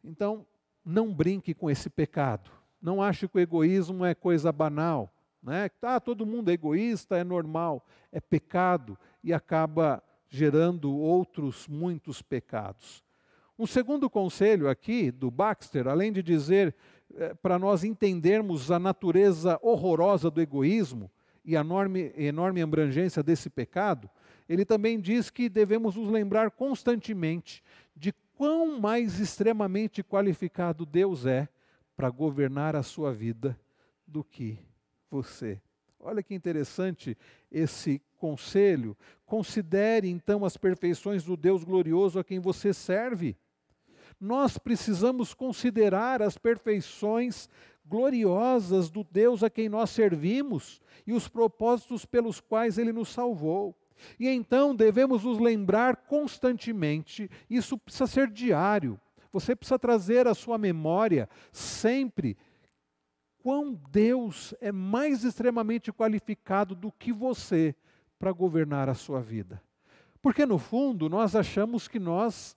Então, não brinque com esse pecado. Não ache que o egoísmo é coisa banal. Né? Ah, todo mundo é egoísta, é normal. É pecado e acaba gerando outros muitos pecados. Um segundo conselho aqui do Baxter, além de dizer eh, para nós entendermos a natureza horrorosa do egoísmo e a enorme, enorme abrangência desse pecado, ele também diz que devemos nos lembrar constantemente de quão mais extremamente qualificado Deus é para governar a sua vida do que você. Olha que interessante esse conselho. Considere então as perfeições do Deus glorioso a quem você serve. Nós precisamos considerar as perfeições gloriosas do Deus a quem nós servimos e os propósitos pelos quais ele nos salvou. E então devemos nos lembrar constantemente, isso precisa ser diário. Você precisa trazer à sua memória sempre quão Deus é mais extremamente qualificado do que você para governar a sua vida. Porque no fundo nós achamos que nós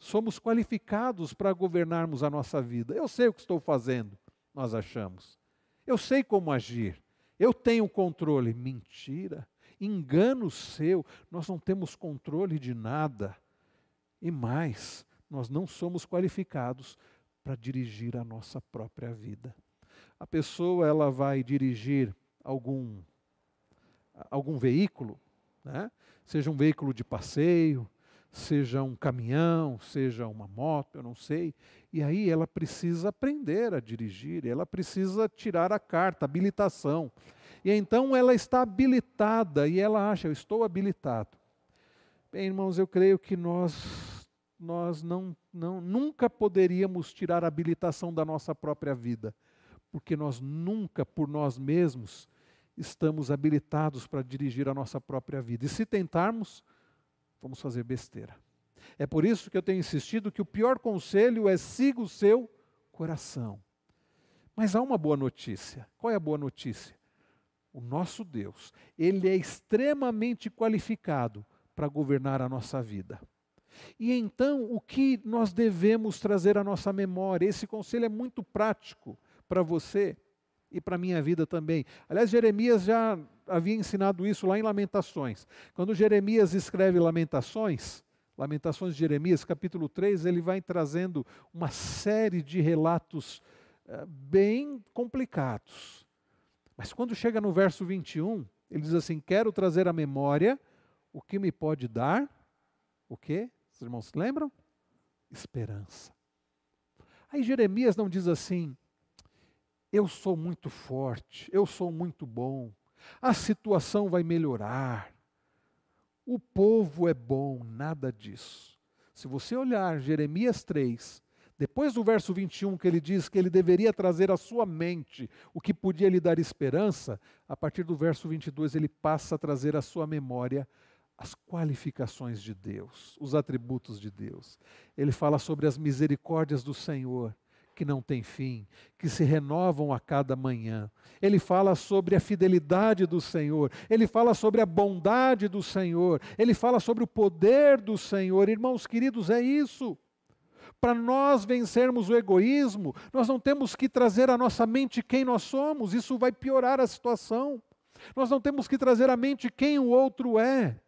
somos qualificados para governarmos a nossa vida. Eu sei o que estou fazendo, nós achamos. Eu sei como agir. Eu tenho controle. Mentira. Engano seu. Nós não temos controle de nada. E mais, nós não somos qualificados para dirigir a nossa própria vida. A pessoa ela vai dirigir algum algum veículo, né? seja um veículo de passeio, seja um caminhão, seja uma moto, eu não sei. E aí ela precisa aprender a dirigir, ela precisa tirar a carta, habilitação. E então ela está habilitada e ela acha, eu estou habilitado. Bem, irmãos, eu creio que nós nós não, não nunca poderíamos tirar a habilitação da nossa própria vida, porque nós nunca por nós mesmos estamos habilitados para dirigir a nossa própria vida. E se tentarmos, vamos fazer besteira. É por isso que eu tenho insistido que o pior conselho é siga o seu coração. Mas há uma boa notícia. Qual é a boa notícia? O nosso Deus, ele é extremamente qualificado para governar a nossa vida. E então, o que nós devemos trazer à nossa memória? Esse conselho é muito prático para você e para a minha vida também. Aliás, Jeremias já havia ensinado isso lá em Lamentações. Quando Jeremias escreve Lamentações, Lamentações de Jeremias, capítulo 3, ele vai trazendo uma série de relatos uh, bem complicados. Mas quando chega no verso 21, ele diz assim: Quero trazer à memória o que me pode dar, o que? Os irmãos lembram? Esperança. Aí Jeremias não diz assim, eu sou muito forte, eu sou muito bom, a situação vai melhorar, o povo é bom, nada disso. Se você olhar Jeremias 3, depois do verso 21, que ele diz que ele deveria trazer à sua mente o que podia lhe dar esperança, a partir do verso 22 ele passa a trazer à sua memória as qualificações de Deus, os atributos de Deus. Ele fala sobre as misericórdias do Senhor, que não tem fim, que se renovam a cada manhã. Ele fala sobre a fidelidade do Senhor, ele fala sobre a bondade do Senhor, ele fala sobre o poder do Senhor. Irmãos queridos, é isso. Para nós vencermos o egoísmo, nós não temos que trazer à nossa mente quem nós somos, isso vai piorar a situação. Nós não temos que trazer à mente quem o outro é,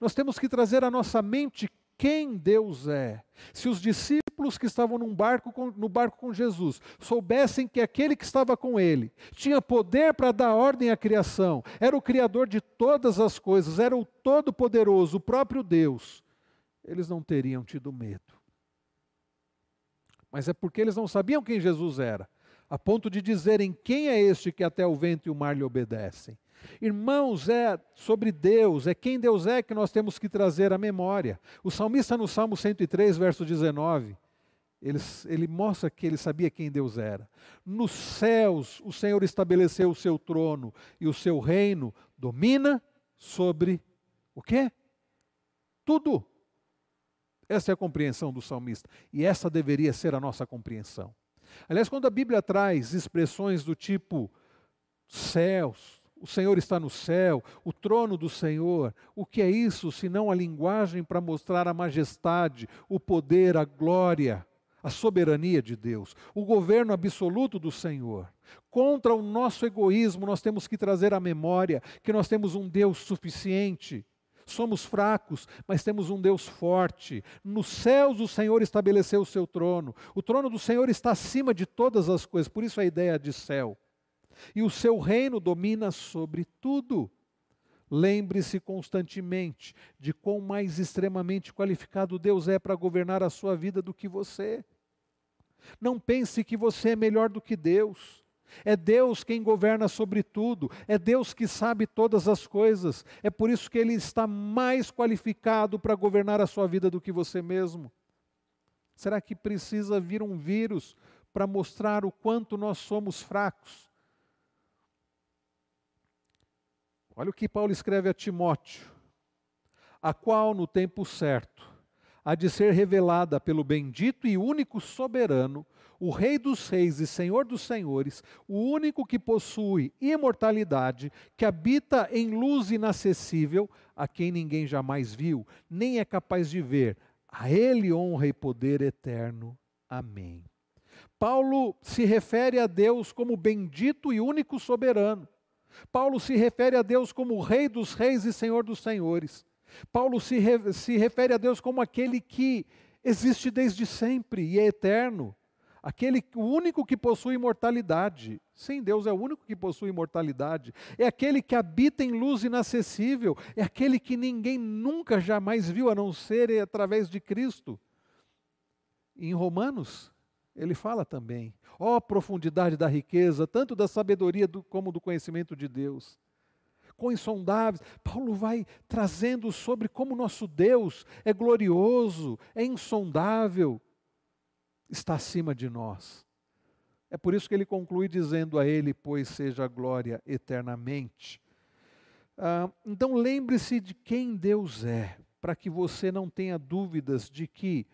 nós temos que trazer à nossa mente quem Deus é. Se os discípulos que estavam num barco com, no barco com Jesus soubessem que aquele que estava com ele tinha poder para dar ordem à criação, era o Criador de todas as coisas, era o Todo-Poderoso, o próprio Deus, eles não teriam tido medo. Mas é porque eles não sabiam quem Jesus era, a ponto de dizerem: Quem é este que até o vento e o mar lhe obedecem? Irmãos, é sobre Deus, é quem Deus é que nós temos que trazer à memória. O salmista no Salmo 103, verso 19, ele, ele mostra que ele sabia quem Deus era. Nos céus, o Senhor estabeleceu o seu trono e o seu reino domina sobre o quê? Tudo. Essa é a compreensão do salmista. E essa deveria ser a nossa compreensão. Aliás, quando a Bíblia traz expressões do tipo céus, o Senhor está no céu, o trono do Senhor, o que é isso senão a linguagem para mostrar a majestade, o poder, a glória, a soberania de Deus, o governo absoluto do Senhor? Contra o nosso egoísmo, nós temos que trazer à memória que nós temos um Deus suficiente Somos fracos, mas temos um Deus forte. Nos céus o Senhor estabeleceu o seu trono. O trono do Senhor está acima de todas as coisas, por isso a ideia de céu. E o seu reino domina sobre tudo. Lembre-se constantemente de quão mais extremamente qualificado Deus é para governar a sua vida do que você. Não pense que você é melhor do que Deus. É Deus quem governa sobre tudo, é Deus que sabe todas as coisas. É por isso que Ele está mais qualificado para governar a sua vida do que você mesmo. Será que precisa vir um vírus para mostrar o quanto nós somos fracos? Olha o que Paulo escreve a Timóteo: a qual no tempo certo há de ser revelada pelo bendito e único soberano o Rei dos Reis e Senhor dos Senhores, o único que possui imortalidade, que habita em luz inacessível, a quem ninguém jamais viu, nem é capaz de ver. A Ele honra e poder eterno. Amém. Paulo se refere a Deus como bendito e único soberano. Paulo se refere a Deus como Rei dos Reis e Senhor dos Senhores. Paulo se, re, se refere a Deus como aquele que existe desde sempre e é eterno aquele o único que possui imortalidade. Sim, Deus é o único que possui imortalidade. É aquele que habita em luz inacessível, é aquele que ninguém nunca jamais viu a não ser através de Cristo. em Romanos, ele fala também: ó oh, profundidade da riqueza, tanto da sabedoria do, como do conhecimento de Deus. Com insondáveis, Paulo vai trazendo sobre como nosso Deus é glorioso, é insondável, está acima de nós. É por isso que ele conclui dizendo a ele: Pois seja a glória eternamente. Ah, então lembre-se de quem Deus é, para que você não tenha dúvidas de que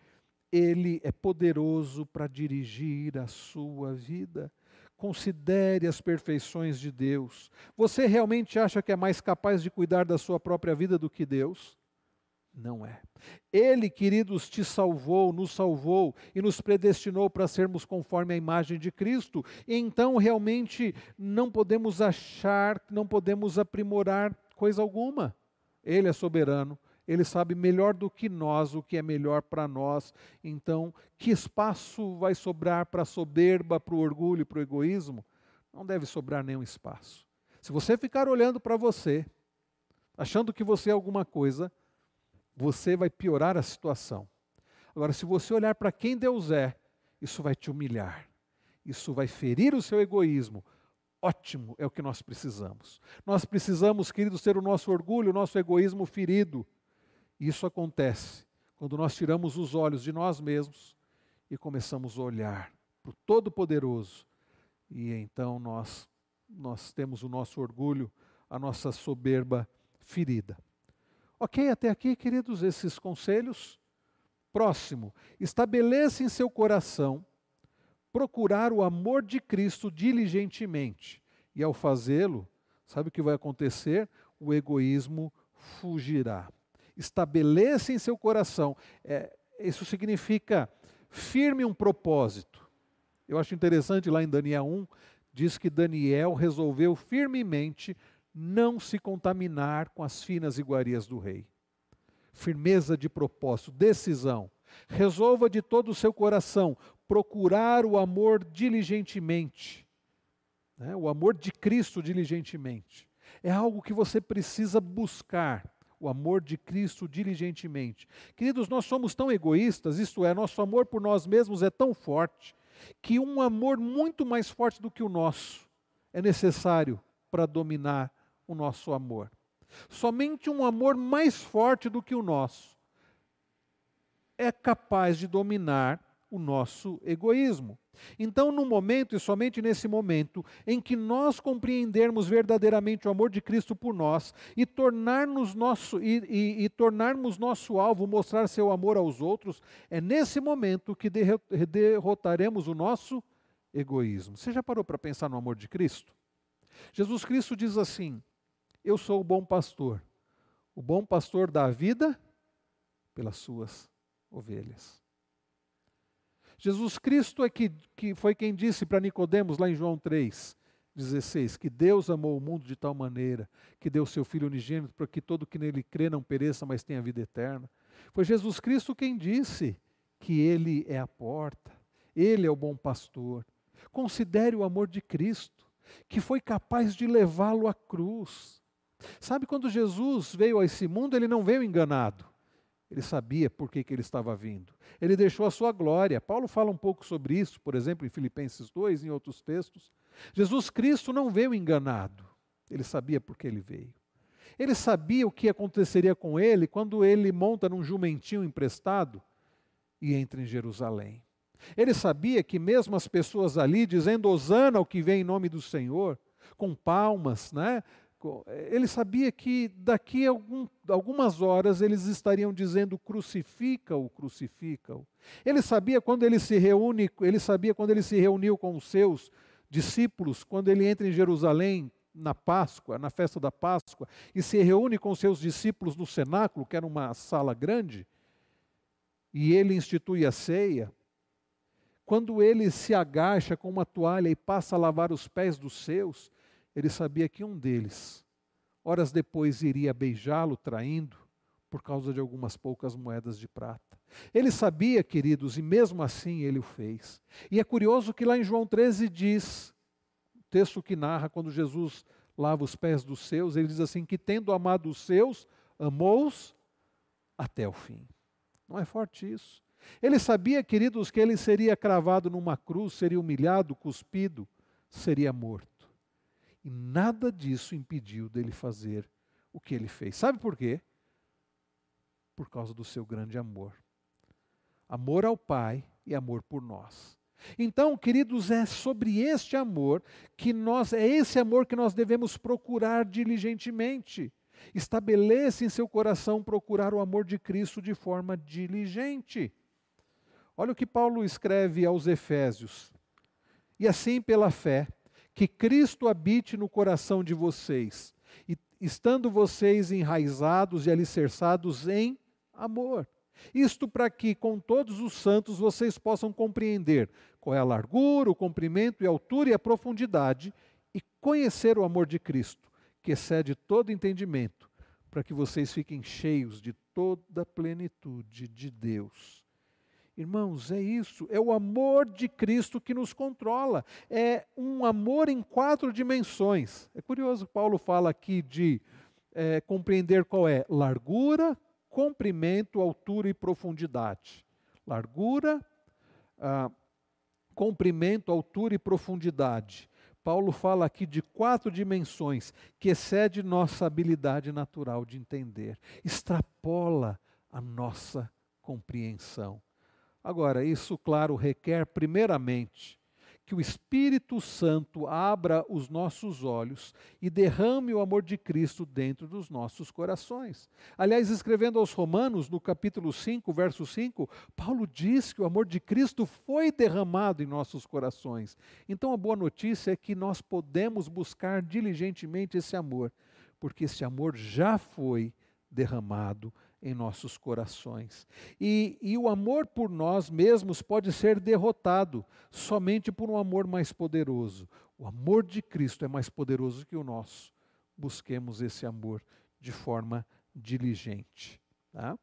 Ele é poderoso para dirigir a sua vida. Considere as perfeições de Deus. Você realmente acha que é mais capaz de cuidar da sua própria vida do que Deus? Não é. Ele, queridos, te salvou, nos salvou e nos predestinou para sermos conforme a imagem de Cristo. E então, realmente, não podemos achar, não podemos aprimorar coisa alguma. Ele é soberano, ele sabe melhor do que nós o que é melhor para nós. Então, que espaço vai sobrar para a soberba, para o orgulho, para o egoísmo? Não deve sobrar nenhum espaço. Se você ficar olhando para você, achando que você é alguma coisa, você vai piorar a situação. Agora, se você olhar para quem Deus é, isso vai te humilhar, isso vai ferir o seu egoísmo. Ótimo, é o que nós precisamos. Nós precisamos, queridos, ter o nosso orgulho, o nosso egoísmo ferido. Isso acontece quando nós tiramos os olhos de nós mesmos e começamos a olhar para o Todo-Poderoso. E então nós, nós temos o nosso orgulho, a nossa soberba ferida. Ok, até aqui, queridos, esses conselhos. Próximo, estabeleça em seu coração procurar o amor de Cristo diligentemente. E ao fazê-lo, sabe o que vai acontecer? O egoísmo fugirá. Estabeleça em seu coração. É, isso significa firme um propósito. Eu acho interessante lá em Daniel 1, diz que Daniel resolveu firmemente não se contaminar com as finas iguarias do rei. Firmeza de propósito, decisão. Resolva de todo o seu coração procurar o amor diligentemente. Né? O amor de Cristo diligentemente. É algo que você precisa buscar. O amor de Cristo diligentemente. Queridos, nós somos tão egoístas, isto é, nosso amor por nós mesmos é tão forte, que um amor muito mais forte do que o nosso é necessário para dominar o nosso amor. Somente um amor mais forte do que o nosso é capaz de dominar o nosso egoísmo. Então, no momento, e somente nesse momento, em que nós compreendermos verdadeiramente o amor de Cristo por nós e tornar-nos nosso, e, e, e tornarmos nosso alvo mostrar seu amor aos outros, é nesse momento que derrotaremos o nosso egoísmo. Você já parou para pensar no amor de Cristo? Jesus Cristo diz assim: Eu sou o bom pastor. O bom pastor dá a vida pelas suas ovelhas. Jesus Cristo é que, que foi quem disse para Nicodemos lá em João 3, 16, que Deus amou o mundo de tal maneira que deu seu Filho unigênito para que todo que nele crê não pereça, mas tenha vida eterna. Foi Jesus Cristo quem disse que Ele é a porta, Ele é o bom pastor. Considere o amor de Cristo, que foi capaz de levá-lo à cruz. Sabe, quando Jesus veio a esse mundo, ele não veio enganado. Ele sabia por que, que ele estava vindo. Ele deixou a sua glória. Paulo fala um pouco sobre isso, por exemplo, em Filipenses 2, em outros textos. Jesus Cristo não veio enganado. Ele sabia por que ele veio. Ele sabia o que aconteceria com ele quando ele monta num jumentinho emprestado e entra em Jerusalém. Ele sabia que mesmo as pessoas ali dizendo Hosana ao que vem em nome do Senhor, com palmas, né, ele sabia que daqui a algum, algumas horas eles estariam dizendo crucifica-o, crucifica-o. Ele sabia quando ele se reúne, ele sabia quando ele se reuniu com os seus discípulos, quando ele entra em Jerusalém na Páscoa, na festa da Páscoa, e se reúne com os seus discípulos no cenáculo, que era uma sala grande, e ele institui a ceia. Quando ele se agacha com uma toalha e passa a lavar os pés dos seus, ele sabia que um deles, horas depois, iria beijá-lo, traindo, por causa de algumas poucas moedas de prata. Ele sabia, queridos, e mesmo assim ele o fez. E é curioso que lá em João 13 diz, texto que narra quando Jesus lava os pés dos seus, ele diz assim: que tendo amado os seus, amou-os até o fim. Não é forte isso? Ele sabia, queridos, que ele seria cravado numa cruz, seria humilhado, cuspido, seria morto. E nada disso impediu dele fazer o que ele fez. Sabe por quê? Por causa do seu grande amor. Amor ao Pai e amor por nós. Então, queridos, é sobre este amor que nós, é esse amor que nós devemos procurar diligentemente. Estabeleça em seu coração procurar o amor de Cristo de forma diligente. Olha o que Paulo escreve aos Efésios. E assim, pela fé, que Cristo habite no coração de vocês, e estando vocês enraizados e alicerçados em amor. Isto para que, com todos os santos, vocês possam compreender qual é a largura, o comprimento e a altura e a profundidade, e conhecer o amor de Cristo, que excede todo entendimento, para que vocês fiquem cheios de toda a plenitude de Deus. Irmãos, é isso, é o amor de Cristo que nos controla. É um amor em quatro dimensões. É curioso, Paulo fala aqui de é, compreender qual é largura, comprimento, altura e profundidade. Largura, ah, comprimento, altura e profundidade. Paulo fala aqui de quatro dimensões que excede nossa habilidade natural de entender, extrapola a nossa compreensão. Agora, isso, claro, requer, primeiramente, que o Espírito Santo abra os nossos olhos e derrame o amor de Cristo dentro dos nossos corações. Aliás, escrevendo aos Romanos, no capítulo 5, verso 5, Paulo diz que o amor de Cristo foi derramado em nossos corações. Então, a boa notícia é que nós podemos buscar diligentemente esse amor, porque esse amor já foi derramado em nossos corações. E, e o amor por nós mesmos pode ser derrotado somente por um amor mais poderoso. O amor de Cristo é mais poderoso que o nosso. Busquemos esse amor de forma diligente. Tá?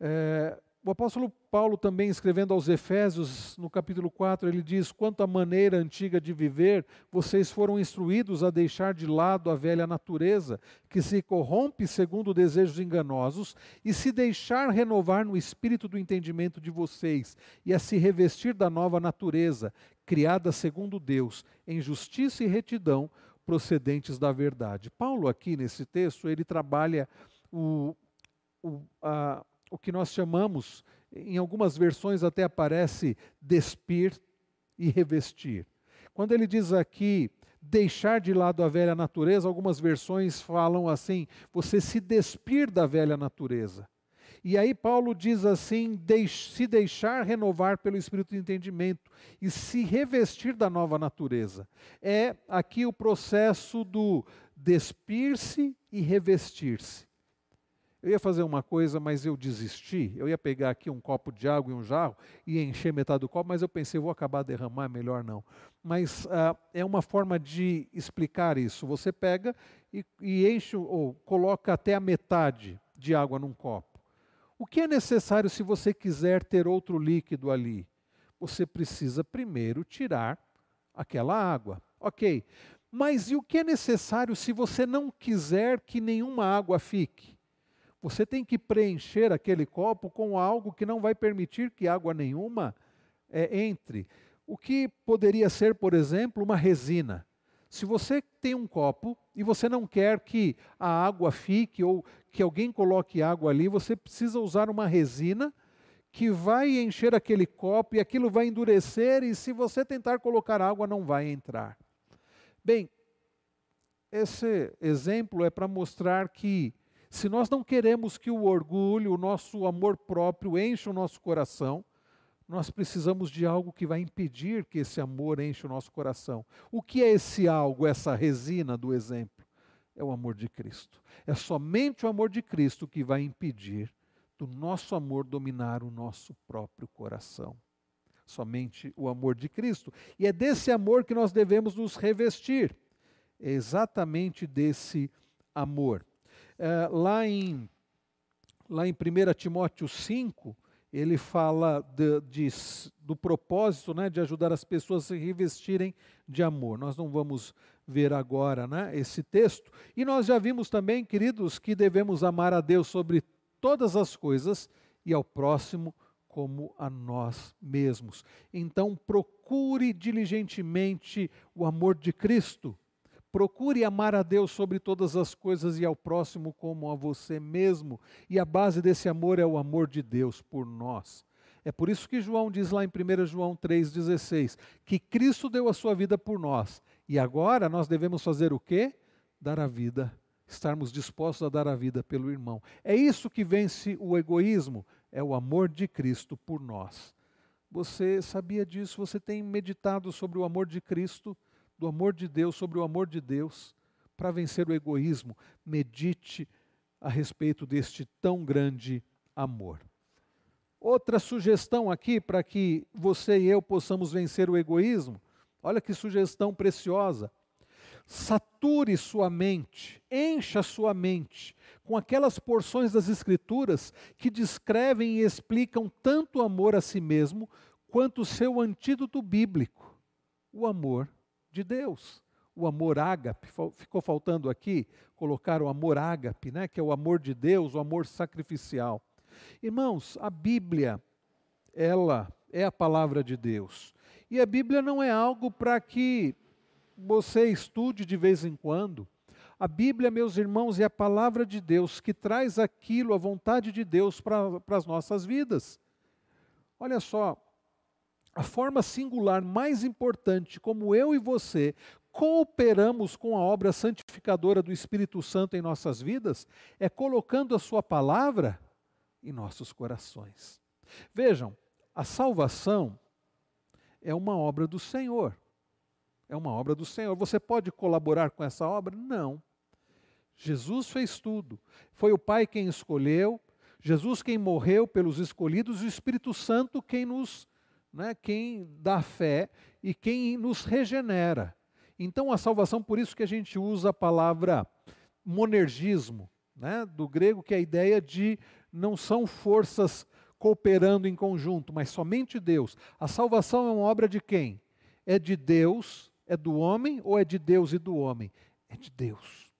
É, o apóstolo Paulo, também escrevendo aos Efésios, no capítulo 4, ele diz: Quanto à maneira antiga de viver, vocês foram instruídos a deixar de lado a velha natureza, que se corrompe segundo desejos enganosos, e se deixar renovar no espírito do entendimento de vocês, e a se revestir da nova natureza, criada segundo Deus, em justiça e retidão, procedentes da verdade. Paulo, aqui nesse texto, ele trabalha o, o, a, o que nós chamamos, em algumas versões até aparece despir e revestir. Quando ele diz aqui deixar de lado a velha natureza, algumas versões falam assim: você se despir da velha natureza. E aí Paulo diz assim: se deixar renovar pelo espírito de entendimento e se revestir da nova natureza. É aqui o processo do despir-se e revestir-se. Eu ia fazer uma coisa, mas eu desisti. Eu ia pegar aqui um copo de água e um jarro e encher metade do copo, mas eu pensei, vou acabar de derramar, melhor não. Mas uh, é uma forma de explicar isso. Você pega e, e enche ou coloca até a metade de água num copo. O que é necessário se você quiser ter outro líquido ali? Você precisa primeiro tirar aquela água. Ok. Mas e o que é necessário se você não quiser que nenhuma água fique? Você tem que preencher aquele copo com algo que não vai permitir que água nenhuma é, entre. O que poderia ser, por exemplo, uma resina. Se você tem um copo e você não quer que a água fique ou que alguém coloque água ali, você precisa usar uma resina que vai encher aquele copo e aquilo vai endurecer e se você tentar colocar água não vai entrar. Bem, esse exemplo é para mostrar que se nós não queremos que o orgulho, o nosso amor próprio encha o nosso coração, nós precisamos de algo que vai impedir que esse amor encha o nosso coração. O que é esse algo, essa resina do exemplo? É o amor de Cristo. É somente o amor de Cristo que vai impedir do nosso amor dominar o nosso próprio coração. Somente o amor de Cristo. E é desse amor que nós devemos nos revestir. É exatamente desse amor. É, lá, em, lá em 1 Timóteo 5, ele fala de, de, do propósito né, de ajudar as pessoas a se revestirem de amor. Nós não vamos ver agora né, esse texto. E nós já vimos também, queridos, que devemos amar a Deus sobre todas as coisas e ao próximo como a nós mesmos. Então, procure diligentemente o amor de Cristo Procure amar a Deus sobre todas as coisas e ao próximo como a você mesmo. E a base desse amor é o amor de Deus por nós. É por isso que João diz lá em 1 João 3,16 que Cristo deu a sua vida por nós. E agora nós devemos fazer o quê? Dar a vida, estarmos dispostos a dar a vida pelo irmão. É isso que vence o egoísmo, é o amor de Cristo por nós. Você sabia disso? Você tem meditado sobre o amor de Cristo? Do amor de Deus, sobre o amor de Deus, para vencer o egoísmo. Medite a respeito deste tão grande amor. Outra sugestão aqui para que você e eu possamos vencer o egoísmo. Olha que sugestão preciosa. Sature sua mente, encha sua mente com aquelas porções das Escrituras que descrevem e explicam tanto o amor a si mesmo quanto o seu antídoto bíblico, o amor de Deus. O amor ágape, ficou faltando aqui colocar o amor ágape, né, que é o amor de Deus, o amor sacrificial. Irmãos, a Bíblia, ela é a palavra de Deus. E a Bíblia não é algo para que você estude de vez em quando. A Bíblia, meus irmãos, é a palavra de Deus que traz aquilo, a vontade de Deus para as nossas vidas. Olha só, a forma singular mais importante como eu e você cooperamos com a obra santificadora do Espírito Santo em nossas vidas é colocando a Sua palavra em nossos corações. Vejam, a salvação é uma obra do Senhor. É uma obra do Senhor. Você pode colaborar com essa obra? Não. Jesus fez tudo. Foi o Pai quem escolheu, Jesus quem morreu pelos escolhidos, o Espírito Santo quem nos né, quem dá fé e quem nos regenera. Então a salvação, por isso que a gente usa a palavra monergismo, né, do grego, que é a ideia de não são forças cooperando em conjunto, mas somente Deus. A salvação é uma obra de quem? É de Deus, é do homem ou é de Deus e do homem? É de Deus.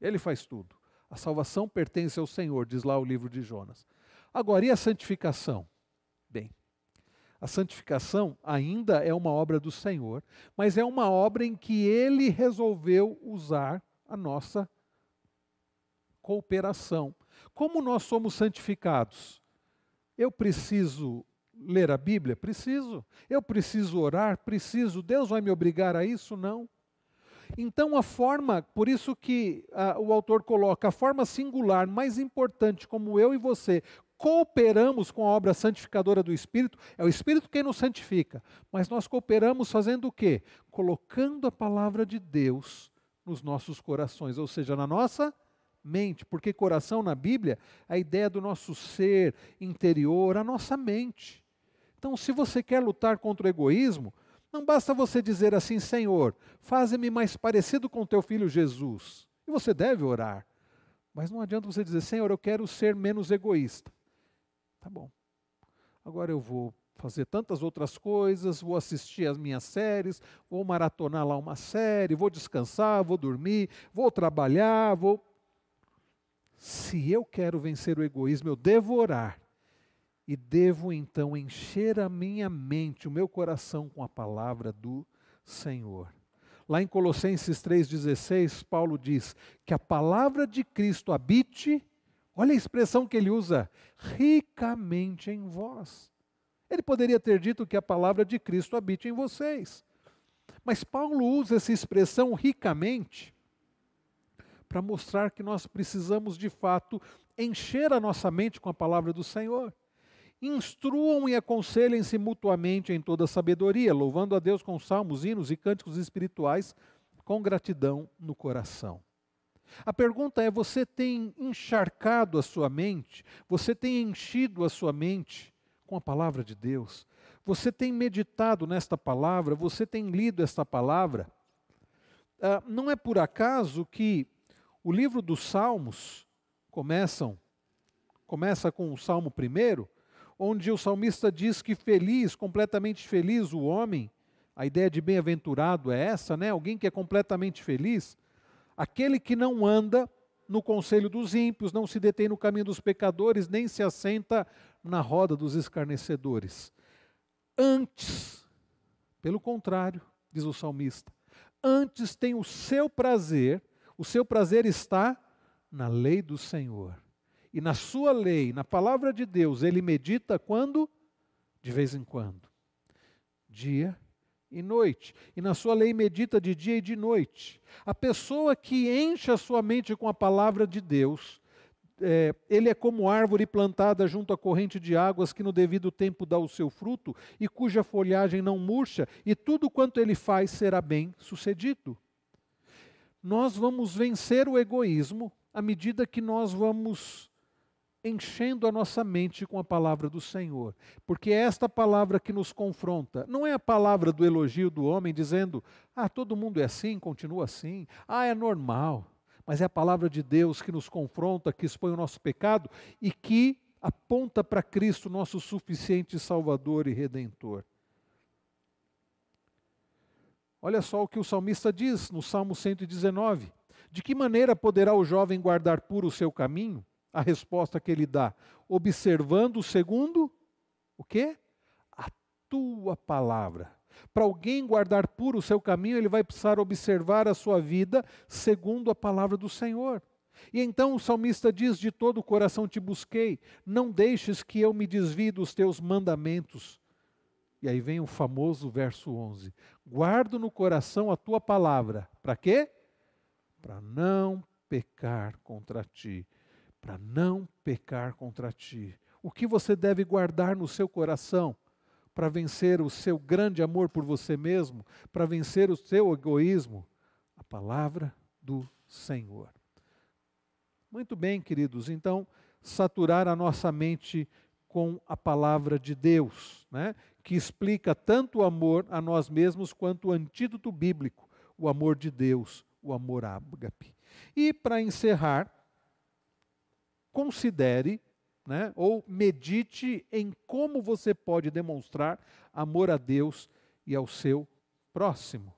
Ele faz tudo. A salvação pertence ao Senhor, diz lá o livro de Jonas. Agora, e a santificação? A santificação ainda é uma obra do Senhor, mas é uma obra em que Ele resolveu usar a nossa cooperação. Como nós somos santificados? Eu preciso ler a Bíblia? Preciso. Eu preciso orar? Preciso. Deus vai me obrigar a isso? Não. Então, a forma, por isso que uh, o autor coloca, a forma singular mais importante, como eu e você cooperamos com a obra santificadora do Espírito, é o Espírito quem nos santifica, mas nós cooperamos fazendo o quê? Colocando a palavra de Deus nos nossos corações, ou seja, na nossa mente, porque coração na Bíblia é a ideia do nosso ser interior, a nossa mente. Então, se você quer lutar contra o egoísmo, não basta você dizer assim, Senhor, faze-me mais parecido com teu filho Jesus. E você deve orar. Mas não adianta você dizer, Senhor, eu quero ser menos egoísta. Tá bom. Agora eu vou fazer tantas outras coisas, vou assistir as minhas séries, vou maratonar lá uma série, vou descansar, vou dormir, vou trabalhar, vou. Se eu quero vencer o egoísmo, eu devo orar. E devo então encher a minha mente, o meu coração com a palavra do Senhor. Lá em Colossenses 3,16, Paulo diz que a palavra de Cristo habite Olha a expressão que ele usa: ricamente em vós. Ele poderia ter dito que a palavra de Cristo habite em vocês. Mas Paulo usa essa expressão ricamente para mostrar que nós precisamos de fato encher a nossa mente com a palavra do Senhor. Instruam e aconselhem-se mutuamente em toda sabedoria, louvando a Deus com salmos, hinos e cânticos espirituais, com gratidão no coração. A pergunta é: você tem encharcado a sua mente? Você tem enchido a sua mente com a palavra de Deus? Você tem meditado nesta palavra? Você tem lido esta palavra? Ah, não é por acaso que o livro dos Salmos começam, começa com o Salmo primeiro, onde o salmista diz que feliz, completamente feliz o homem, a ideia de bem-aventurado é essa, né? Alguém que é completamente feliz. Aquele que não anda no conselho dos ímpios, não se detém no caminho dos pecadores, nem se assenta na roda dos escarnecedores. Antes, pelo contrário, diz o salmista, antes tem o seu prazer, o seu prazer está na lei do Senhor. E na sua lei, na palavra de Deus, ele medita quando? De vez em quando. Dia e noite, e na sua lei medita de dia e de noite. A pessoa que enche a sua mente com a palavra de Deus, é, ele é como árvore plantada junto à corrente de águas que no devido tempo dá o seu fruto e cuja folhagem não murcha, e tudo quanto ele faz será bem sucedido. Nós vamos vencer o egoísmo à medida que nós vamos enchendo a nossa mente com a palavra do Senhor, porque é esta palavra que nos confronta. Não é a palavra do elogio do homem dizendo, ah, todo mundo é assim, continua assim, ah, é normal. Mas é a palavra de Deus que nos confronta, que expõe o nosso pecado e que aponta para Cristo, nosso suficiente Salvador e Redentor. Olha só o que o salmista diz no Salmo 119: De que maneira poderá o jovem guardar puro o seu caminho? A resposta que ele dá? Observando segundo o quê? A tua palavra. Para alguém guardar puro o seu caminho, ele vai precisar observar a sua vida segundo a palavra do Senhor. E então o salmista diz: De todo o coração te busquei, não deixes que eu me desvie dos teus mandamentos. E aí vem o famoso verso 11: Guardo no coração a tua palavra. Para quê? Para não pecar contra ti para não pecar contra ti. O que você deve guardar no seu coração para vencer o seu grande amor por você mesmo, para vencer o seu egoísmo? A palavra do Senhor. Muito bem, queridos, então, saturar a nossa mente com a palavra de Deus, né? que explica tanto o amor a nós mesmos quanto o antídoto bíblico, o amor de Deus, o amor ágape. E para encerrar, considere né, ou medite em como você pode demonstrar amor a Deus e ao seu próximo.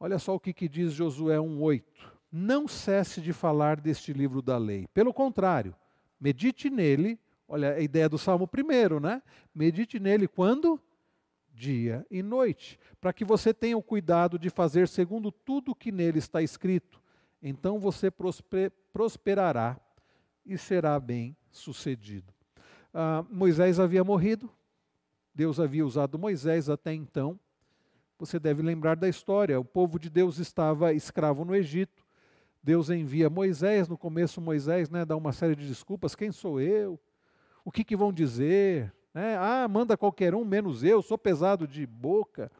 Olha só o que, que diz Josué 1,8. Não cesse de falar deste livro da lei. Pelo contrário, medite nele, Olha a ideia do Salmo primeiro, né? Medite nele quando? Dia e noite, para que você tenha o cuidado de fazer segundo tudo que nele está escrito. Então você prosperará e será bem sucedido. Ah, Moisés havia morrido, Deus havia usado Moisés até então. Você deve lembrar da história: o povo de Deus estava escravo no Egito. Deus envia Moisés, no começo Moisés né, dá uma série de desculpas, quem sou eu? O que, que vão dizer? Né? Ah, manda qualquer um, menos eu, sou pesado de boca.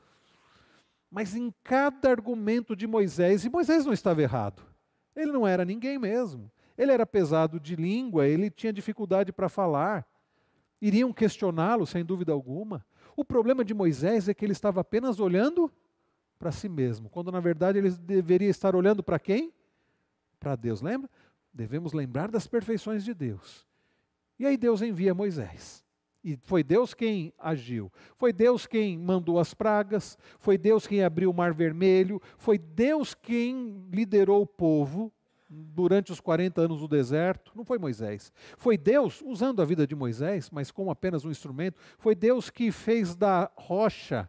Mas em cada argumento de Moisés, e Moisés não estava errado, ele não era ninguém mesmo. Ele era pesado de língua, ele tinha dificuldade para falar. Iriam questioná-lo, sem dúvida alguma. O problema de Moisés é que ele estava apenas olhando para si mesmo, quando na verdade ele deveria estar olhando para quem? para Deus. Lembra? Devemos lembrar das perfeições de Deus. E aí Deus envia Moisés. E foi Deus quem agiu. Foi Deus quem mandou as pragas. Foi Deus quem abriu o mar vermelho. Foi Deus quem liderou o povo durante os 40 anos do deserto. Não foi Moisés. Foi Deus, usando a vida de Moisés, mas como apenas um instrumento. Foi Deus que fez da rocha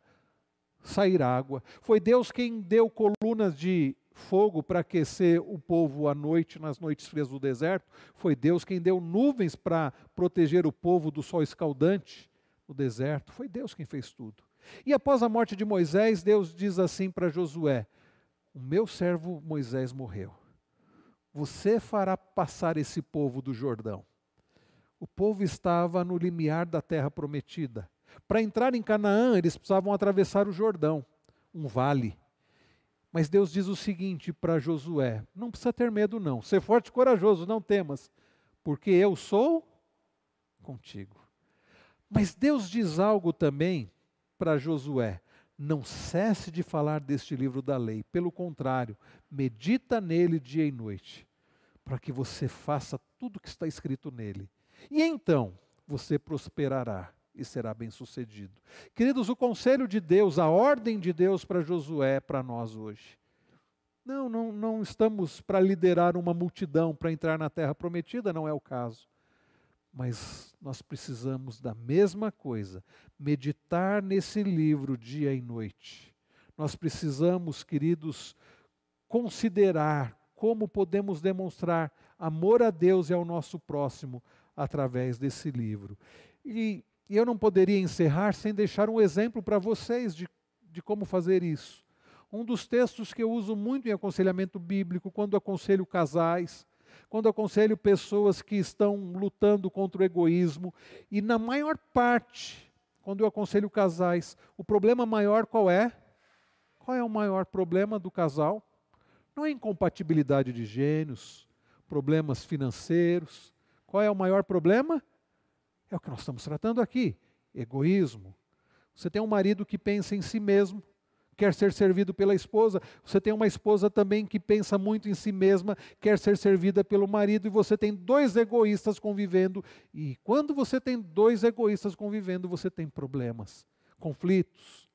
sair água. Foi Deus quem deu colunas de fogo para aquecer o povo à noite, nas noites frias do deserto. Foi Deus quem deu nuvens para proteger o povo do sol escaldante no deserto. Foi Deus quem fez tudo. E após a morte de Moisés, Deus diz assim para Josué: O meu servo Moisés morreu. Você fará passar esse povo do Jordão. O povo estava no limiar da terra prometida. Para entrar em Canaã, eles precisavam atravessar o Jordão, um vale. Mas Deus diz o seguinte para Josué: não precisa ter medo, não. Ser forte e corajoso, não temas, porque eu sou contigo. Mas Deus diz algo também para Josué: não cesse de falar deste livro da lei. Pelo contrário, medita nele dia e noite, para que você faça tudo o que está escrito nele. E então você prosperará e será bem-sucedido. Queridos, o conselho de Deus, a ordem de Deus para Josué para nós hoje. Não, não, não estamos para liderar uma multidão para entrar na terra prometida, não é o caso. Mas nós precisamos da mesma coisa, meditar nesse livro dia e noite. Nós precisamos, queridos, considerar como podemos demonstrar amor a Deus e ao nosso próximo através desse livro. E e eu não poderia encerrar sem deixar um exemplo para vocês de, de como fazer isso. Um dos textos que eu uso muito em aconselhamento bíblico, quando aconselho casais, quando aconselho pessoas que estão lutando contra o egoísmo, e na maior parte, quando eu aconselho casais, o problema maior qual é? Qual é o maior problema do casal? Não é incompatibilidade de gênios, problemas financeiros. Qual é o maior problema? É o que nós estamos tratando aqui: egoísmo. Você tem um marido que pensa em si mesmo, quer ser servido pela esposa. Você tem uma esposa também que pensa muito em si mesma, quer ser servida pelo marido. E você tem dois egoístas convivendo. E quando você tem dois egoístas convivendo, você tem problemas, conflitos.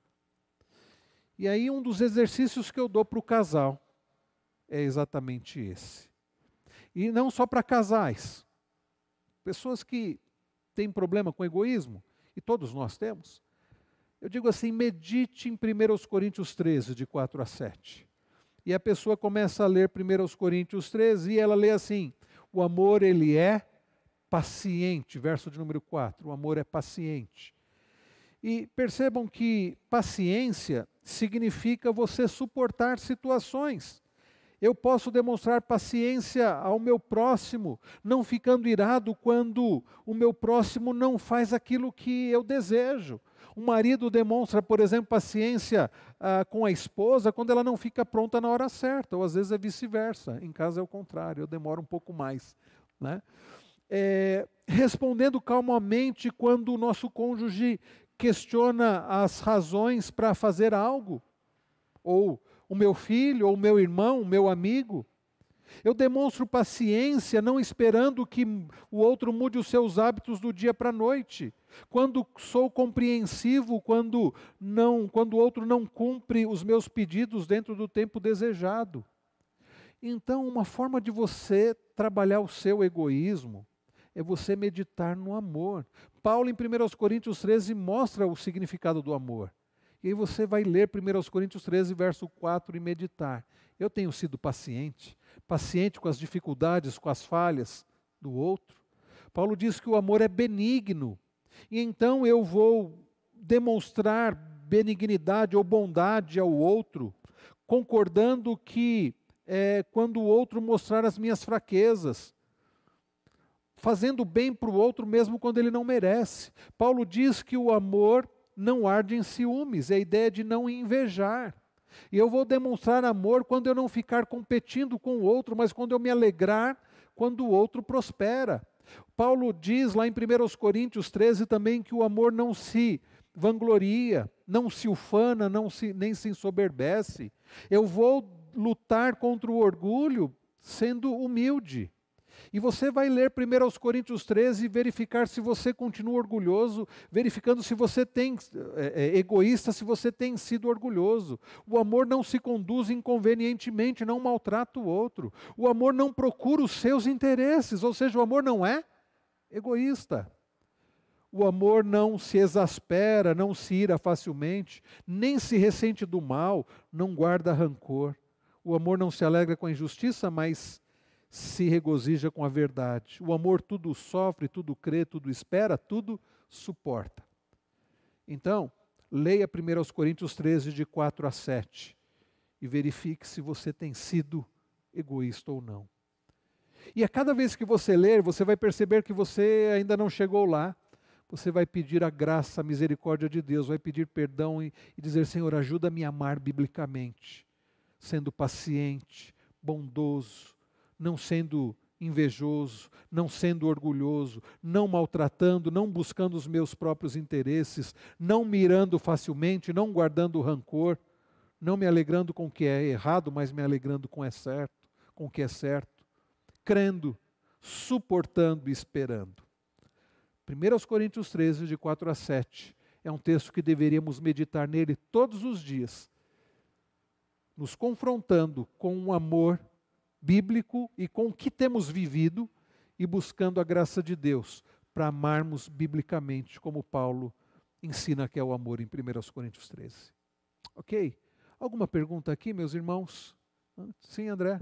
E aí, um dos exercícios que eu dou para o casal é exatamente esse. E não só para casais, pessoas que tem problema com egoísmo, e todos nós temos, eu digo assim: medite em 1 Coríntios 13, de 4 a 7. E a pessoa começa a ler 1 Coríntios 13 e ela lê assim: o amor, ele é paciente, verso de número 4, o amor é paciente. E percebam que paciência significa você suportar situações. Eu posso demonstrar paciência ao meu próximo, não ficando irado quando o meu próximo não faz aquilo que eu desejo. Um marido demonstra, por exemplo, paciência ah, com a esposa quando ela não fica pronta na hora certa, ou às vezes é vice-versa. Em casa é o contrário, eu demoro um pouco mais. Né? É, respondendo calmamente quando o nosso cônjuge questiona as razões para fazer algo, ou o meu filho, ou o meu irmão, o meu amigo. Eu demonstro paciência, não esperando que o outro mude os seus hábitos do dia para a noite. Quando sou compreensivo, quando não, quando o outro não cumpre os meus pedidos dentro do tempo desejado. Então, uma forma de você trabalhar o seu egoísmo é você meditar no amor. Paulo, em 1 Coríntios 13, mostra o significado do amor. E aí você vai ler 1 Coríntios 13, verso 4 e meditar. Eu tenho sido paciente, paciente com as dificuldades, com as falhas do outro. Paulo diz que o amor é benigno. E então eu vou demonstrar benignidade ou bondade ao outro, concordando que é, quando o outro mostrar as minhas fraquezas, fazendo bem para o outro mesmo quando ele não merece. Paulo diz que o amor não arde em ciúmes, é a ideia de não invejar. E eu vou demonstrar amor quando eu não ficar competindo com o outro, mas quando eu me alegrar quando o outro prospera. Paulo diz lá em 1 Coríntios 13 também que o amor não se vangloria, não se ufana, não se, nem se ensoberbece. Eu vou lutar contra o orgulho sendo humilde. E você vai ler 1 Coríntios 13 e verificar se você continua orgulhoso, verificando se você tem é, é, egoísta, se você tem sido orgulhoso. O amor não se conduz inconvenientemente, não maltrata o outro. O amor não procura os seus interesses, ou seja, o amor não é egoísta. O amor não se exaspera, não se ira facilmente, nem se ressente do mal, não guarda rancor. O amor não se alegra com a injustiça, mas se regozija com a verdade. O amor tudo sofre, tudo crê, tudo espera, tudo suporta. Então, leia 1 Coríntios 13, de 4 a 7, e verifique se você tem sido egoísta ou não. E a cada vez que você ler, você vai perceber que você ainda não chegou lá. Você vai pedir a graça, a misericórdia de Deus, vai pedir perdão e, e dizer: Senhor, ajuda-me a amar biblicamente, sendo paciente, bondoso, não sendo invejoso, não sendo orgulhoso, não maltratando, não buscando os meus próprios interesses, não mirando facilmente, não guardando rancor, não me alegrando com o que é errado, mas me alegrando com, é certo, com o que é certo, crendo, suportando e esperando. 1 Coríntios 13, de 4 a 7, é um texto que deveríamos meditar nele todos os dias, nos confrontando com um amor bíblico e com o que temos vivido e buscando a graça de Deus para amarmos biblicamente, como Paulo ensina que é o amor em 1 Coríntios 13. Ok? Alguma pergunta aqui, meus irmãos? Sim, André?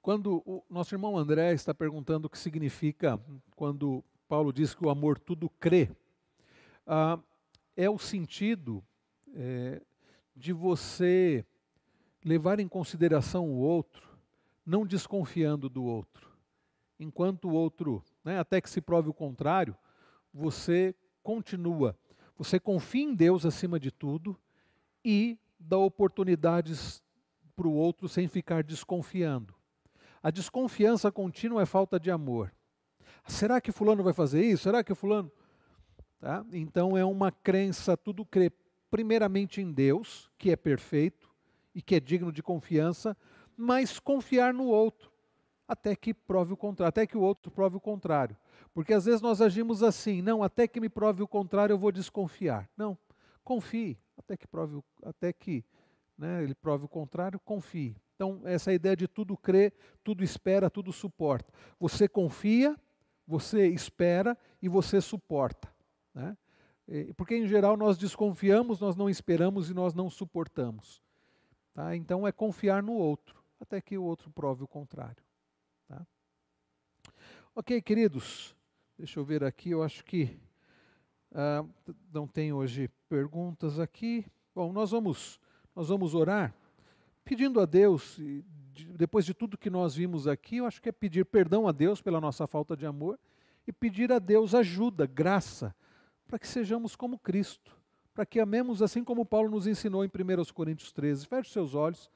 Quando o nosso irmão André está perguntando o que significa quando Paulo diz que o amor tudo crê, ah, é o sentido é, de você levar em consideração o outro, não desconfiando do outro. Enquanto o outro, né, até que se prove o contrário, você continua, você confia em Deus acima de tudo e dá oportunidades para o outro sem ficar desconfiando. A desconfiança contínua é falta de amor. Será que fulano vai fazer isso? Será que fulano? Tá? Então é uma crença, tudo crê primeiramente em Deus, que é perfeito e que é digno de confiança, mas confiar no outro, até que prove o contrário, até que o outro prove o contrário. Porque às vezes nós agimos assim, não, até que me prove o contrário eu vou desconfiar. Não, confie, até que prove, até que né, ele prove o contrário, confie. Então, essa ideia de tudo crê, tudo espera, tudo suporta. Você confia, você espera e você suporta. Né? Porque, em geral, nós desconfiamos, nós não esperamos e nós não suportamos. Tá? Então, é confiar no outro, até que o outro prove o contrário. Tá? Ok, queridos, deixa eu ver aqui, eu acho que ah, não tem hoje perguntas aqui. Bom, nós vamos, nós vamos orar pedindo a Deus depois de tudo que nós vimos aqui, eu acho que é pedir perdão a Deus pela nossa falta de amor e pedir a Deus ajuda, graça, para que sejamos como Cristo, para que amemos assim como Paulo nos ensinou em 1 Coríntios 13. Feche seus olhos.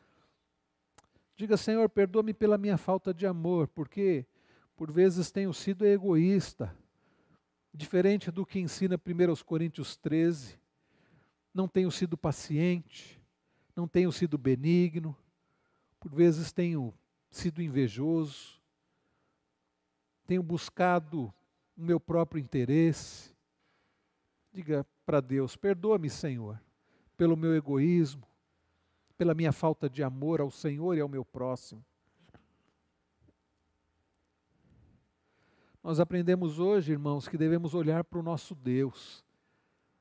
Diga, Senhor, perdoa-me pela minha falta de amor, porque por vezes tenho sido egoísta, diferente do que ensina 1 Coríntios 13. Não tenho sido paciente, não tenho sido benigno, por vezes tenho sido invejoso, tenho buscado o meu próprio interesse. Diga para Deus: perdoa-me, Senhor, pelo meu egoísmo, pela minha falta de amor ao Senhor e ao meu próximo. Nós aprendemos hoje, irmãos, que devemos olhar para o nosso Deus.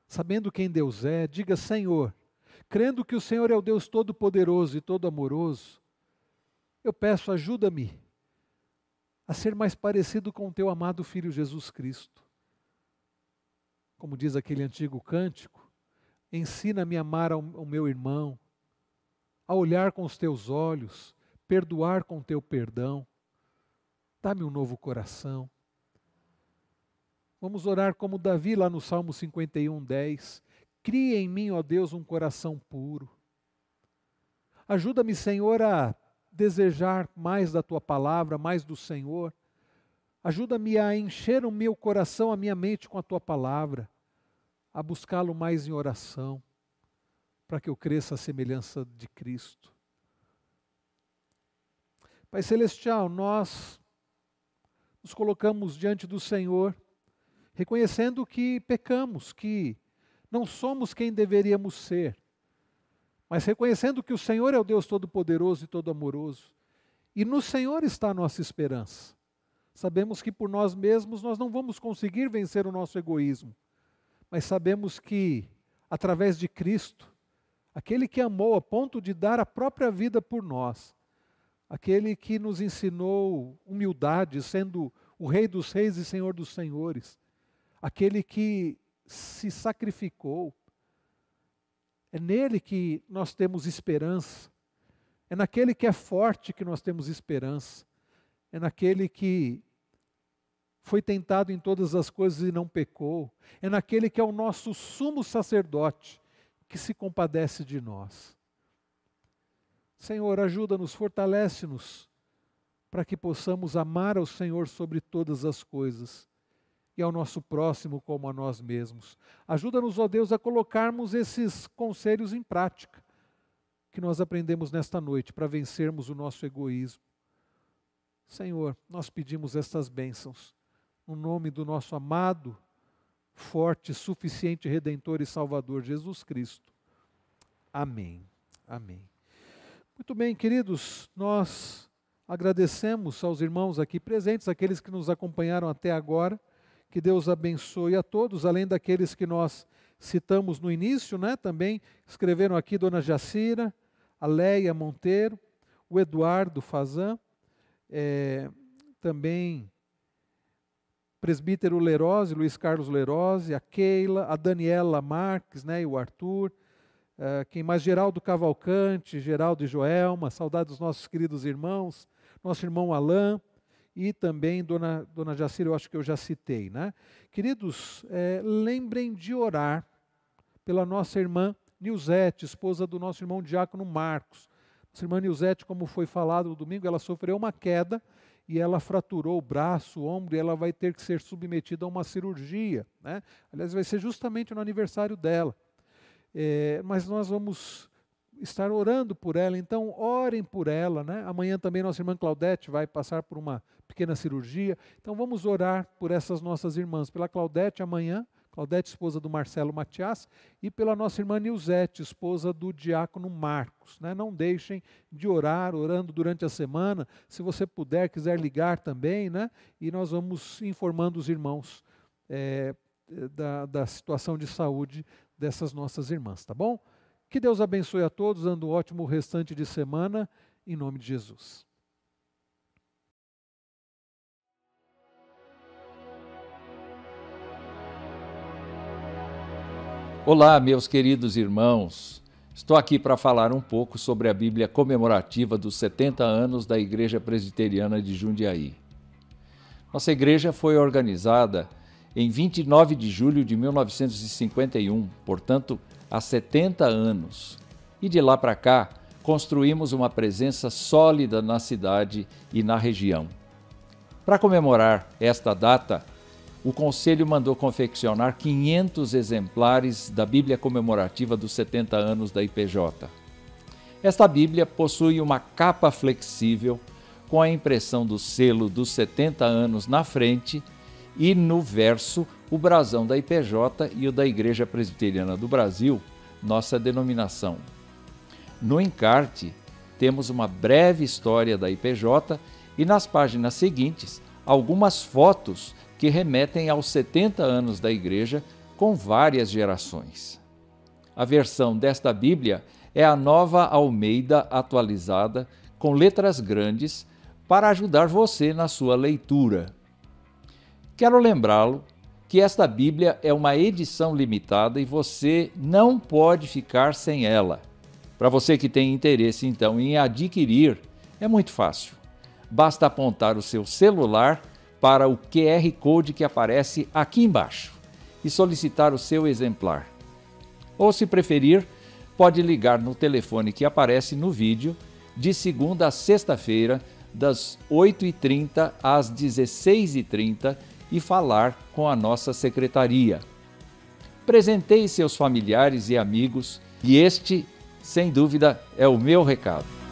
Sabendo quem Deus é, diga: Senhor, crendo que o Senhor é o Deus todo-poderoso e todo-amoroso, eu peço, ajuda-me a ser mais parecido com o teu amado filho Jesus Cristo. Como diz aquele antigo cântico, ensina-me a amar ao meu irmão, a olhar com os teus olhos, perdoar com teu perdão. Dá-me um novo coração. Vamos orar como Davi lá no Salmo 51, 10. Cria em mim, ó Deus, um coração puro. Ajuda-me, Senhor, a desejar mais da tua palavra, mais do Senhor. Ajuda-me a encher o meu coração, a minha mente com a tua palavra, a buscá-lo mais em oração, para que eu cresça à semelhança de Cristo. Pai Celestial, nós nos colocamos diante do Senhor reconhecendo que pecamos, que não somos quem deveríamos ser, mas reconhecendo que o Senhor é o Deus Todo-Poderoso e Todo-Amoroso. E no Senhor está a nossa esperança. Sabemos que por nós mesmos nós não vamos conseguir vencer o nosso egoísmo, mas sabemos que, através de Cristo, aquele que amou a ponto de dar a própria vida por nós, aquele que nos ensinou humildade, sendo o Rei dos Reis e Senhor dos Senhores, aquele que se sacrificou. É nele que nós temos esperança. É naquele que é forte que nós temos esperança. É naquele que foi tentado em todas as coisas e não pecou. É naquele que é o nosso sumo sacerdote que se compadece de nós. Senhor, ajuda-nos, fortalece-nos para que possamos amar ao Senhor sobre todas as coisas e ao nosso próximo como a nós mesmos. Ajuda-nos, ó Deus, a colocarmos esses conselhos em prática que nós aprendemos nesta noite para vencermos o nosso egoísmo. Senhor, nós pedimos estas bênçãos no nome do nosso amado, forte, suficiente redentor e salvador Jesus Cristo. Amém. Amém. Muito bem, queridos, nós agradecemos aos irmãos aqui presentes, aqueles que nos acompanharam até agora. Que Deus abençoe a todos, além daqueles que nós citamos no início, né? Também escreveram aqui Dona Jacira, a Leia Monteiro, o Eduardo Fazan, é, também presbítero Lerose, Luiz Carlos Lerose, a Keila, a Daniela Marques, né, e o Arthur, é, quem mais? Geraldo Cavalcante, Geraldo e Joelma, saudades dos nossos queridos irmãos, nosso irmão Alain, e também Dona, Dona Jacira, eu acho que eu já citei. Né? Queridos, é, lembrem de orar pela nossa irmã Nilzete, esposa do nosso irmão Diácono Marcos. Nossa irmã Nilzete, como foi falado no domingo, ela sofreu uma queda e ela fraturou o braço, o ombro, e ela vai ter que ser submetida a uma cirurgia. Né? Aliás, vai ser justamente no aniversário dela. É, mas nós vamos estar orando por ela, então orem por ela. Né? Amanhã também nossa irmã Claudete vai passar por uma pequena cirurgia. Então vamos orar por essas nossas irmãs, pela Claudete amanhã, Claudete, esposa do Marcelo Matias, e pela nossa irmã Nilzete, esposa do diácono Marcos. Né? Não deixem de orar, orando durante a semana. Se você puder, quiser ligar também, né? e nós vamos informando os irmãos é, da, da situação de saúde dessas nossas irmãs, tá bom? Que Deus abençoe a todos, dando um ótimo restante de semana, em nome de Jesus. Olá, meus queridos irmãos. Estou aqui para falar um pouco sobre a Bíblia comemorativa dos 70 anos da Igreja Presbiteriana de Jundiaí. Nossa igreja foi organizada em 29 de julho de 1951, portanto, há 70 anos. E de lá para cá, construímos uma presença sólida na cidade e na região. Para comemorar esta data, o Conselho mandou confeccionar 500 exemplares da Bíblia comemorativa dos 70 anos da IPJ. Esta Bíblia possui uma capa flexível com a impressão do selo dos 70 anos na frente e no verso o brasão da IPJ e o da Igreja Presbiteriana do Brasil, nossa denominação. No encarte, temos uma breve história da IPJ e nas páginas seguintes, algumas fotos que remetem aos 70 anos da igreja com várias gerações. A versão desta Bíblia é a nova Almeida atualizada, com letras grandes, para ajudar você na sua leitura. Quero lembrá-lo que esta Bíblia é uma edição limitada e você não pode ficar sem ela. Para você que tem interesse então em adquirir, é muito fácil. Basta apontar o seu celular para o QR Code que aparece aqui embaixo e solicitar o seu exemplar. Ou, se preferir, pode ligar no telefone que aparece no vídeo de segunda a sexta-feira, das 8h30 às 16h30 e falar com a nossa secretaria. Presenteie seus familiares e amigos e este, sem dúvida, é o meu recado.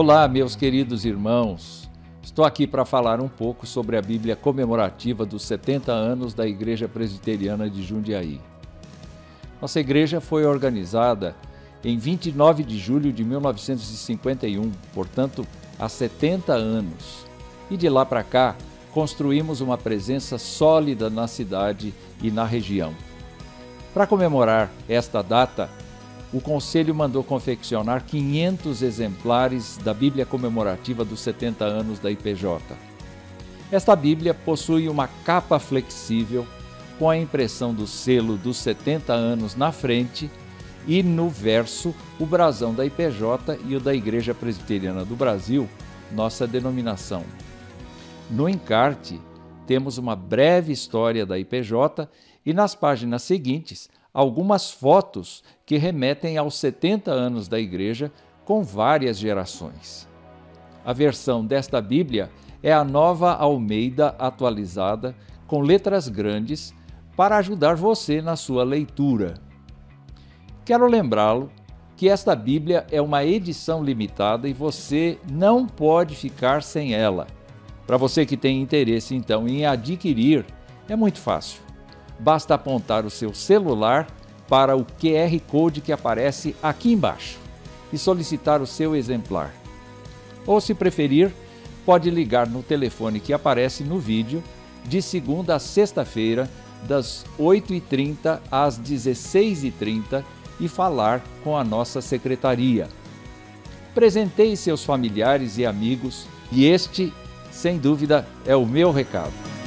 Olá, meus queridos irmãos. Estou aqui para falar um pouco sobre a Bíblia comemorativa dos 70 anos da Igreja Presbiteriana de Jundiaí. Nossa igreja foi organizada em 29 de julho de 1951, portanto, há 70 anos. E de lá para cá, construímos uma presença sólida na cidade e na região. Para comemorar esta data, o Conselho mandou confeccionar 500 exemplares da Bíblia comemorativa dos 70 anos da IPJ. Esta Bíblia possui uma capa flexível com a impressão do selo dos 70 anos na frente e no verso o brasão da IPJ e o da Igreja Presbiteriana do Brasil, nossa denominação. No encarte, temos uma breve história da IPJ e nas páginas seguintes algumas fotos que remetem aos 70 anos da igreja com várias gerações. A versão desta Bíblia é a nova Almeida atualizada, com letras grandes, para ajudar você na sua leitura. Quero lembrá-lo que esta Bíblia é uma edição limitada e você não pode ficar sem ela. Para você que tem interesse então em adquirir, é muito fácil basta apontar o seu celular para o QR Code que aparece aqui embaixo e solicitar o seu exemplar. Ou, se preferir, pode ligar no telefone que aparece no vídeo de segunda a sexta-feira, das 8h30 às 16h30 e falar com a nossa secretaria. presenteie seus familiares e amigos, e este, sem dúvida, é o meu recado.